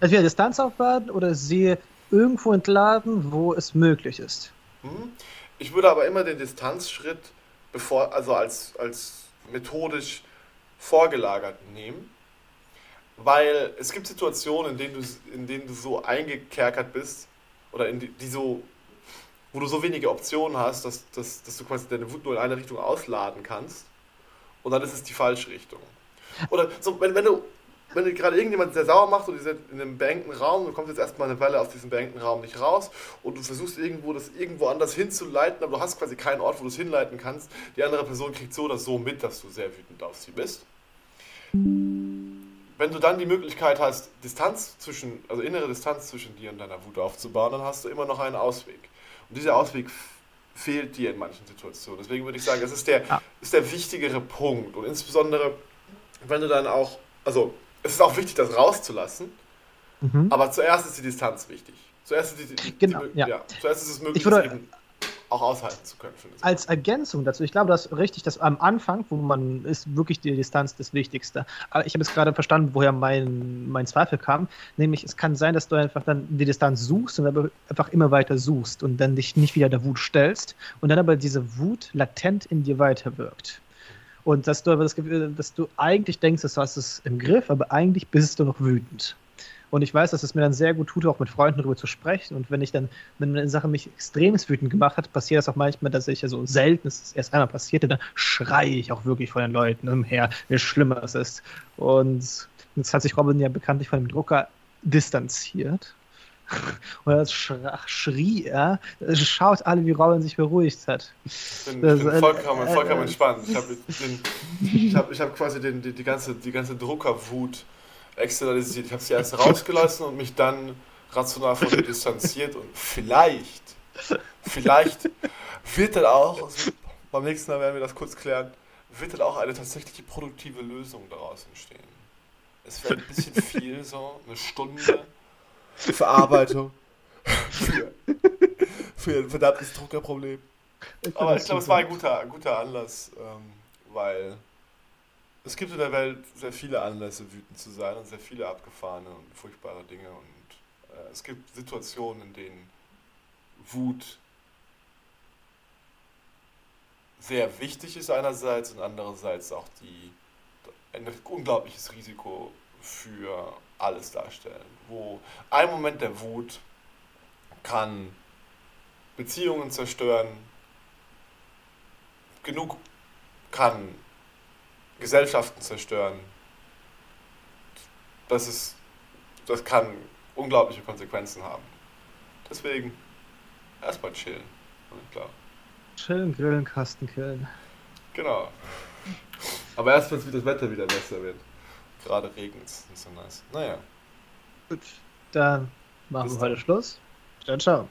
Also wieder Distanz aufbauen oder sie irgendwo entladen, wo es möglich ist. Hm? Ich würde aber immer den Distanzschritt bevor, also als, als methodisch vorgelagert nehmen weil es gibt Situationen, in denen du, in denen du so eingekerkert bist oder in die, die so, wo du so wenige Optionen hast, dass, dass, dass du quasi deine Wut nur in eine Richtung ausladen kannst und dann ist es die falsche Richtung. Oder so, wenn, wenn du wenn du gerade irgendjemand sehr sauer macht und ihr seid in einem beengten Raum, du kommst jetzt erstmal eine Weile aus diesem beengten Raum nicht raus und du versuchst irgendwo das irgendwo anders hinzuleiten, aber du hast quasi keinen Ort, wo du es hinleiten kannst. Die andere Person kriegt so oder so mit, dass du sehr wütend auf sie bist wenn du dann die Möglichkeit hast, Distanz zwischen, also innere Distanz zwischen dir und deiner Wut aufzubauen, dann hast du immer noch einen Ausweg. Und dieser Ausweg fehlt dir in manchen Situationen. Deswegen würde ich sagen, es ist der, ja. ist der wichtigere Punkt. Und insbesondere, wenn du dann auch, also es ist auch wichtig, das rauszulassen, mhm. aber zuerst ist die Distanz wichtig. Zuerst ist, die, die, genau, die, ja. Ja, zuerst ist es möglich, ich würde, auch aushalten zu können. Als Ergänzung dazu, ich glaube, das ist richtig, dass am Anfang, wo man ist wirklich die Distanz das Wichtigste. Aber ich habe jetzt gerade verstanden, woher mein, mein Zweifel kam. Nämlich, es kann sein, dass du einfach dann die Distanz suchst und einfach immer weiter suchst und dann dich nicht wieder der Wut stellst und dann aber diese Wut latent in dir weiterwirkt. Und dass du aber das Gefühl, dass du eigentlich denkst, du hast es im Griff, aber eigentlich bist du noch wütend. Und ich weiß, dass es mir dann sehr gut tut, auch mit Freunden darüber zu sprechen. Und wenn ich dann, wenn eine Sache mich extrem wütend gemacht hat, passiert das auch manchmal, dass ich, also selten, es erst einmal passierte, dann schreie ich auch wirklich von den Leuten umher, wie schlimm es ist. Und jetzt hat sich Robin ja bekanntlich von dem Drucker distanziert. Und das schrie er, schaut alle, wie Robin sich beruhigt hat. Ich bin, das, bin vollkommen, vollkommen äh, entspannt. Ich habe ich hab, ich hab quasi den, die, die, ganze, die ganze Druckerwut externalisiert. Ich habe sie erst rausgelassen und mich dann rational von ihr distanziert und vielleicht, vielleicht wird dann auch, also beim nächsten Mal werden wir das kurz klären, wird dann auch eine tatsächliche produktive Lösung daraus entstehen. Es wäre ein bisschen viel, so eine Stunde Verarbeitung für, für ein verdammtes Druckerproblem. Aber ich glaube, es war ein guter, guter Anlass, ähm, weil es gibt in der Welt sehr viele Anlässe, wütend zu sein und sehr viele abgefahrene und furchtbare Dinge. Und äh, es gibt Situationen, in denen Wut sehr wichtig ist einerseits und andererseits auch die ein unglaubliches Risiko für alles darstellen. Wo ein Moment der Wut kann Beziehungen zerstören, genug kann Gesellschaften zerstören. Das ist, das kann unglaubliche Konsequenzen haben. Deswegen erstmal chillen. Klar. Chillen, grillen, Kasten killen. Genau. Aber erst wenn das Wetter wieder besser wird. Gerade regnet es, nicht so nice. Naja. Gut, dann machen Bis wir heute Schluss. Ciao, ciao.